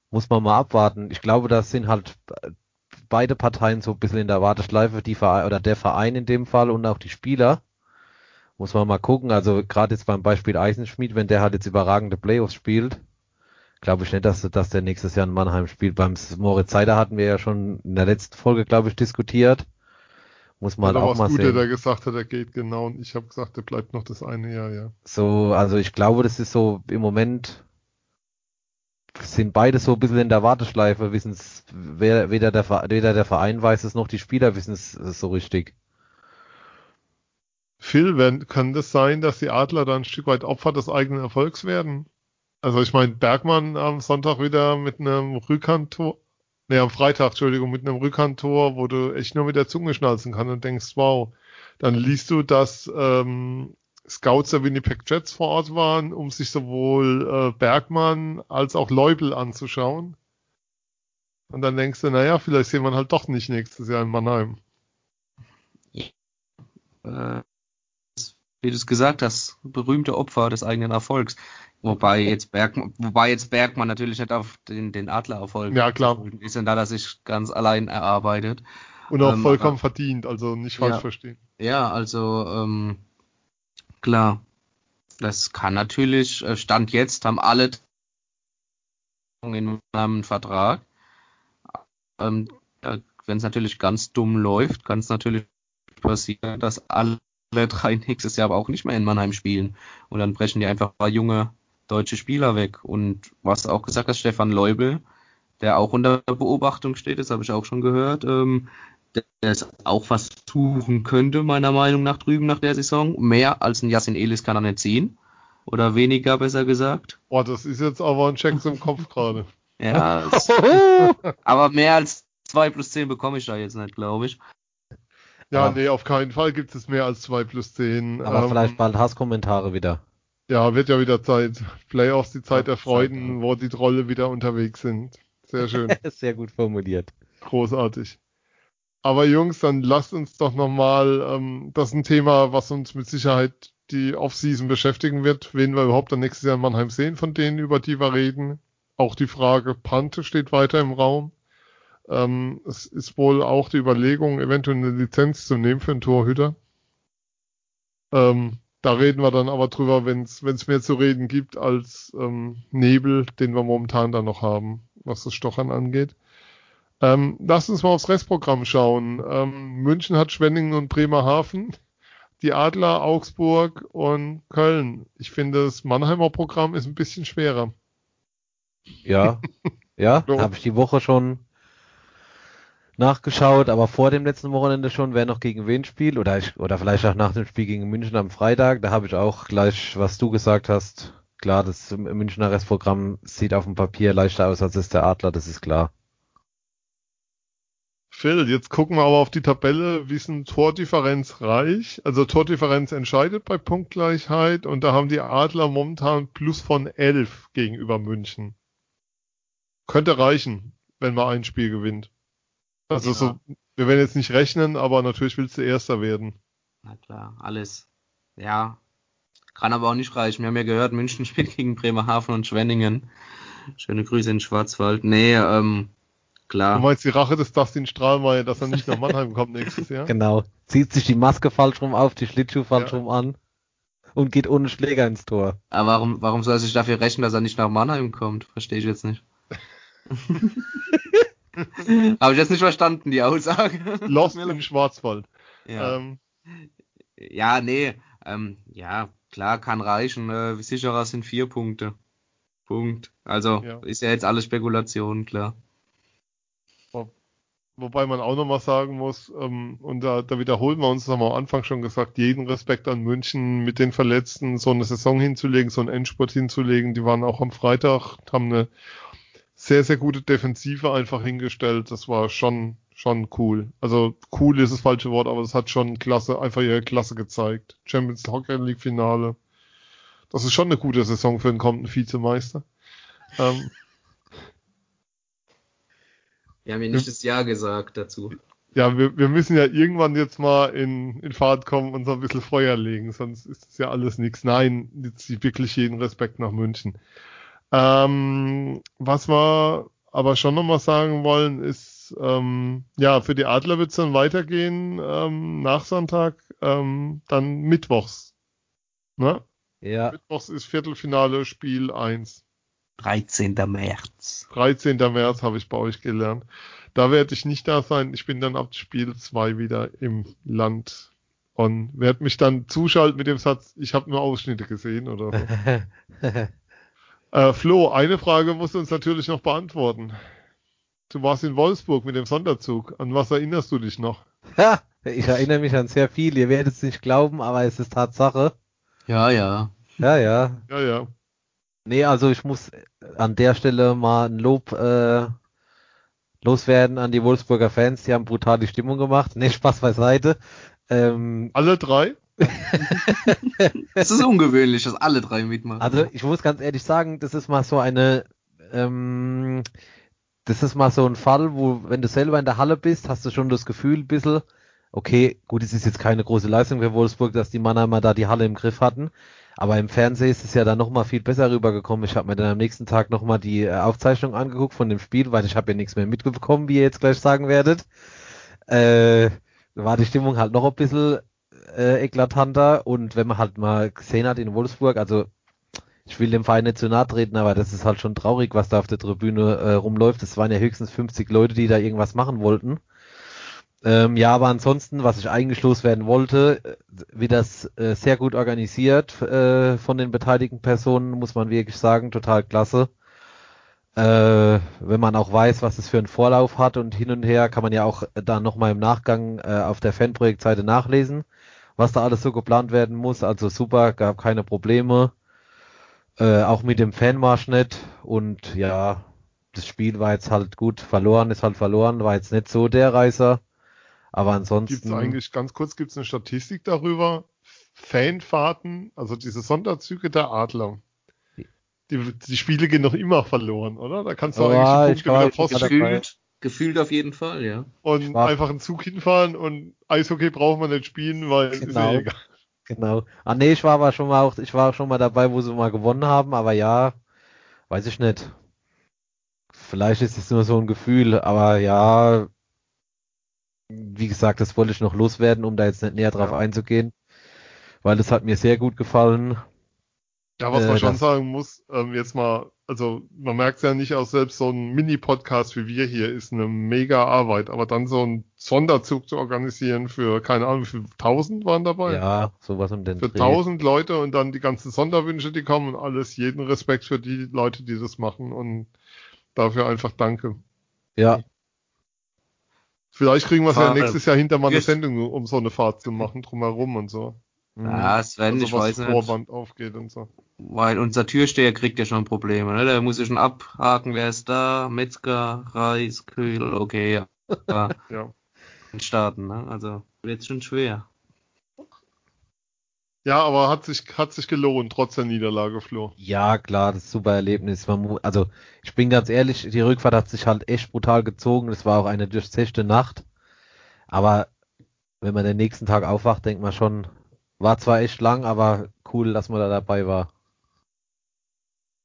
Muss man mal abwarten. Ich glaube, das sind halt beide Parteien so ein bisschen in der Warteschleife, die Verein, oder der Verein in dem Fall und auch die Spieler. Muss man mal gucken. Also gerade jetzt beim Beispiel Eisenschmied, wenn der halt jetzt überragende Playoffs spielt, glaube ich nicht, dass, dass der nächstes Jahr in Mannheim spielt. Beim Moritz Seider hatten wir ja schon in der letzten Folge, glaube ich, diskutiert. Muss man halt auch mal Gute, sehen. der gesagt hat, er geht genau und ich habe gesagt, er bleibt noch das eine Jahr, ja. So, also ich glaube, das ist so im Moment sind beide so ein bisschen in der Warteschleife, wissen es, weder der, weder der Verein weiß es noch die Spieler wissen es so richtig. Phil, wenn, kann das sein, dass die Adler dann ein Stück weit Opfer des eigenen Erfolgs werden? Also ich meine, Bergmann am Sonntag wieder mit einem Rückhandtor, ne, am Freitag, Entschuldigung, mit einem Rückhandtor, wo du echt nur mit der Zunge schnalzen kannst und denkst, wow. Dann liest du, dass ähm, Scouts der Winnipeg Jets vor Ort waren, um sich sowohl äh, Bergmann als auch Leubel anzuschauen. Und dann denkst du, naja, vielleicht sehen wir halt doch nicht nächstes Jahr in Mannheim. Äh, wie du es gesagt hast, berühmte Opfer des eigenen Erfolgs. Wobei jetzt Bergmann, wobei jetzt Bergmann natürlich nicht auf den, den Adlererfolg ja, klar. ist, denn da er sich ganz allein erarbeitet. Und auch ähm, vollkommen aber, verdient, also nicht falsch ja, verstehen. Ja, also ähm, klar. Das kann natürlich, äh, Stand jetzt haben alle in einem Vertrag. Ähm, Wenn es natürlich ganz dumm läuft, kann es natürlich passieren, dass alle drei nächstes Jahr aber auch nicht mehr in Mannheim spielen. Und dann brechen die einfach mal junge deutsche Spieler weg. Und was auch gesagt hast, Stefan Leubel, der auch unter Beobachtung steht, das habe ich auch schon gehört, ähm, der es auch was suchen könnte, meiner Meinung nach, drüben nach der Saison. Mehr als ein Yassin Elis kann er nicht ziehen. Oder weniger, besser gesagt. Boah, das ist jetzt aber ein Check zum Kopf gerade. Ja, [laughs] [laughs] aber mehr als 2 plus 10 bekomme ich da jetzt nicht, glaube ich. Ja, Aber- nee, auf keinen Fall gibt es mehr als 2 plus 10. Aber Ähm, vielleicht bald Hasskommentare wieder. Ja, wird ja wieder Zeit. Playoffs, die Zeit der Freuden, wo die Trolle wieder unterwegs sind. Sehr schön. [laughs] Sehr gut formuliert. Großartig. Aber Jungs, dann lasst uns doch nochmal, ähm, das ist ein Thema, was uns mit Sicherheit die Offseason beschäftigen wird, wen wir überhaupt dann nächstes Jahr in Mannheim sehen, von denen, über die wir reden. Auch die Frage Pante steht weiter im Raum. Ähm, es ist wohl auch die Überlegung, eventuell eine Lizenz zu nehmen für einen Torhüter. Ähm, da reden wir dann aber drüber, wenn es mehr zu reden gibt als ähm, Nebel, den wir momentan da noch haben, was das Stochern angeht. Ähm, lass uns mal aufs Restprogramm schauen. Ähm, München hat Schwenningen und Bremerhaven, die Adler, Augsburg und Köln. Ich finde, das Mannheimer Programm ist ein bisschen schwerer. Ja, [laughs] ja, So. habe ich die Woche schon nachgeschaut, aber vor dem letzten Wochenende schon, wer noch gegen wen spielt oder ich, oder vielleicht auch nach dem Spiel gegen München am Freitag, da habe ich auch gleich, was du gesagt hast, klar, das Münchner Restprogramm sieht auf dem Papier leichter aus als es der Adler, das ist klar. Phil, jetzt gucken wir aber auf die Tabelle, wie ist ein Tordifferenz reich? Also Tordifferenz entscheidet bei Punktgleichheit und da haben die Adler momentan plus von 11 gegenüber München. Könnte reichen, wenn man ein Spiel gewinnt. Also Ja. so, wir werden jetzt nicht rechnen, aber natürlich willst du Erster werden. Na klar, alles. Ja. Kann aber auch nicht reichen. Wir haben ja gehört, München [laughs] spielt gegen Bremerhaven und Schwenningen. Schöne Grüße in Schwarzwald. Nee, ähm, Du klar. meinst die Rache des Dustin Strahlmeier, dass er nicht nach Mannheim kommt nächstes Jahr? [laughs] Genau. Zieht sich die Maske falsch rum auf, die Schlittschuh falsch Ja. rum an und geht ohne Schläger ins Tor. Aber warum, warum soll er sich dafür rechnen, dass er nicht nach Mannheim kommt? Verstehe ich jetzt nicht. [laughs] [laughs] Habe ich jetzt nicht verstanden, die Aussage. [laughs] Lost im Schwarzwald. Ja. Ähm, Ja, nee, ähm, ja, klar, kann reichen. Äh, sicherer sind vier Punkte. Punkt. Also Ja. ist ja jetzt alles Spekulation, klar. Wobei man auch nochmal sagen muss, ähm, und da, da wiederholen wir uns, das haben wir am Anfang schon gesagt, jeden Respekt an München mit den Verletzten, so eine Saison hinzulegen, so einen Endspurt hinzulegen. Die waren auch am Freitag, haben eine sehr, sehr gute Defensive einfach hingestellt. Das war schon, schon cool. Also cool ist das falsche Wort, aber es hat schon klasse, einfach ihre Klasse gezeigt. Champions Hockey League Finale. Das ist schon eine gute Saison für einen kommenden Vizemeister. Ähm, Wir haben ja nicht das Ja gesagt dazu. Ja, wir, wir müssen ja irgendwann jetzt mal in, in Fahrt kommen und so ein bisschen Feuer legen, sonst ist das ja alles nichts. Nein, jetzt wirklich jeden Respekt nach München. Ähm, was wir aber schon nochmal sagen wollen, ist, ähm, ja, für die Adler wird es dann weitergehen ähm, nach Sonntag, ähm, dann mittwochs. Ne? Ja, Mittwochs ist Viertelfinale Spiel 1. 13. März. 13. März habe ich bei euch gelernt. Da werde ich nicht da sein. Ich bin dann ab Spiel 2 wieder im Land und werde mich dann zuschalten mit dem Satz, ich habe nur Ausschnitte gesehen oder so. [laughs] äh, Flo, eine Frage musst du uns natürlich noch beantworten. Du warst in Wolfsburg mit dem Sonderzug. An was erinnerst du dich noch? Ha, ich erinnere mich an sehr viel. Ihr werdet es nicht glauben, aber es ist Tatsache. Ja, ja. Ja, ja. Ja, ja. Nee, also ich muss an der Stelle mal ein Lob äh, loswerden an die Wolfsburger Fans. Die haben brutal die Stimmung gemacht. Nee, Spaß beiseite. Ähm, Alle drei? [laughs] Es ist ungewöhnlich, dass alle drei mitmachen. also ich muss ganz ehrlich sagen, das ist mal so eine, ähm, das ist mal so ein Fall, wo, wenn du selber in der Halle bist, hast du schon das Gefühl ein bisschen, okay, gut, es ist jetzt keine große Leistung für Wolfsburg, dass die Mannheimer da die Halle im Griff hatten. Aber im Fernsehen ist es ja dann nochmal viel besser rübergekommen. Ich habe mir dann am nächsten Tag nochmal die äh, Aufzeichnung angeguckt von dem Spiel, weil ich habe ja nichts mehr mitbekommen, wie ihr jetzt gleich sagen werdet. Äh, war die Stimmung halt noch ein bisschen äh, eklatanter und wenn man halt mal gesehen hat in Wolfsburg, also ich will dem Verein nicht zu nahe treten, aber das ist halt schon traurig, was da auf der Tribüne äh, rumläuft. Es waren ja höchstens 50 Leute, die da irgendwas machen wollten. Ähm, ja, aber ansonsten, was ich eigentlich loswerden wollte, äh, wird das äh, sehr gut organisiert äh, von den beteiligten Personen, muss man wirklich sagen, total klasse. Äh, wenn man auch weiß, was es für einen Vorlauf hat und hin und her, kann man ja auch da nochmal im Nachgang äh, auf der Fanprojektseite nachlesen, was da alles so geplant werden muss. Also super, gab keine Probleme. Äh, auch mit dem Fanmarsch nicht. Und ja, das Spiel war jetzt halt gut verloren, ist halt verloren, war jetzt nicht so der Reißer. Aber ansonsten. Gibt es eigentlich ganz kurz, gibt es eine Statistik darüber? Fanfahrten, also diese Sonderzüge der Adler. Die, die Spiele gehen noch immer verloren, oder? Da kannst du Ja, eigentlich Punkte wieder posten. Gefühlt, auf jeden Fall, ja. und war- einfach einen Zug hinfahren und Eishockey braucht man nicht spielen, weil ist Genau. ja egal. Genau. Ah nee, ich war aber schon mal auch, ich war schon mal dabei, wo sie mal gewonnen haben, aber ja, weiß ich nicht. Vielleicht ist es nur so ein Gefühl, aber ja, wie gesagt, das wollte ich noch loswerden, um da jetzt nicht näher drauf Ja. einzugehen, weil das hat mir sehr gut gefallen. Ja, was Äh, man schon sagen muss, ähm, jetzt mal, also man merkt ja nicht auch selbst so ein Mini-Podcast wie wir hier ist eine mega Arbeit, aber dann so einen Sonderzug zu organisieren für, keine Ahnung, wie viel, tausend waren dabei? Ja, sowas um den Für tausend Leute und dann die ganzen Sonderwünsche, die kommen und alles, jeden Respekt für die Leute, die das machen und dafür einfach danke. Ja, Vielleicht kriegen wir es ja nächstes Jahr hinter mal eine. Sendung, um so eine Fahrt zu machen, drumherum und so. Mhm. Ja, Sven, Also ich was weiß nicht. Vorband aufgeht und so. Weil unser Türsteher kriegt ja schon Probleme, ne? Der muss ja schon abhaken, wer ist da? Metzger, Reis, Kühl, okay, ja. [laughs] ja. Ja. Starten, ne? Also wird schon schwer. Ja, aber hat sich, hat sich gelohnt, trotz der Niederlage, Flo. Ja, klar, das ist ein super Erlebnis. Man, also, ich bin ganz ehrlich, die Rückfahrt hat sich halt echt brutal gezogen. Es war auch eine durchzechte Nacht. Aber wenn man den nächsten Tag aufwacht, denkt man schon, war zwar echt lang, aber cool, dass man da dabei war.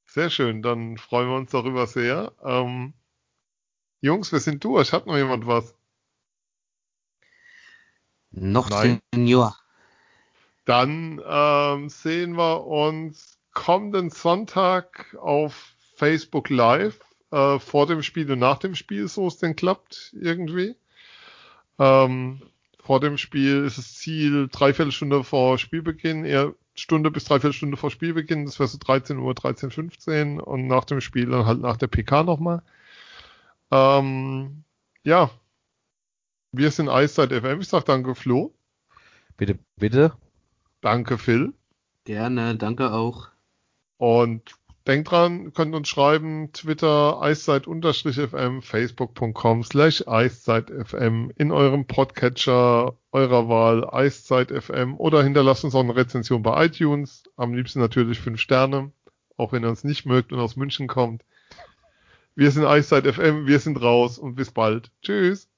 Sehr schön, dann freuen wir uns darüber sehr. Ähm, Jungs, wir sind durch. Hat noch jemand was? Noch Nein. Senior. Dann ähm, sehen wir uns kommenden Sonntag auf Facebook Live äh, vor dem Spiel und nach dem Spiel, so es denn klappt irgendwie. Ähm, vor dem Spiel ist das Ziel dreiviertel Stunde vor Spielbeginn, eher Stunde bis dreiviertel Stunde vor Spielbeginn, das wäre so 13 Uhr, 13.15 und nach dem Spiel dann halt nach der PK nochmal. Ähm, ja, wir sind Eiszeit FM. Ich sag danke Flo, Bitte, bitte. danke Phil. Gerne, danke auch. Und denkt dran, könnt uns schreiben, Twitter, eiszeit-fm, facebook.com slash eiszeit-fm, in eurem Podcatcher eurer Wahl, eiszeit-fm, oder hinterlasst uns auch eine Rezension bei iTunes, am liebsten natürlich fünf Sterne, auch wenn ihr uns nicht mögt und aus München kommt. Wir sind Eiszeit FM, wir sind raus und bis bald. Tschüss.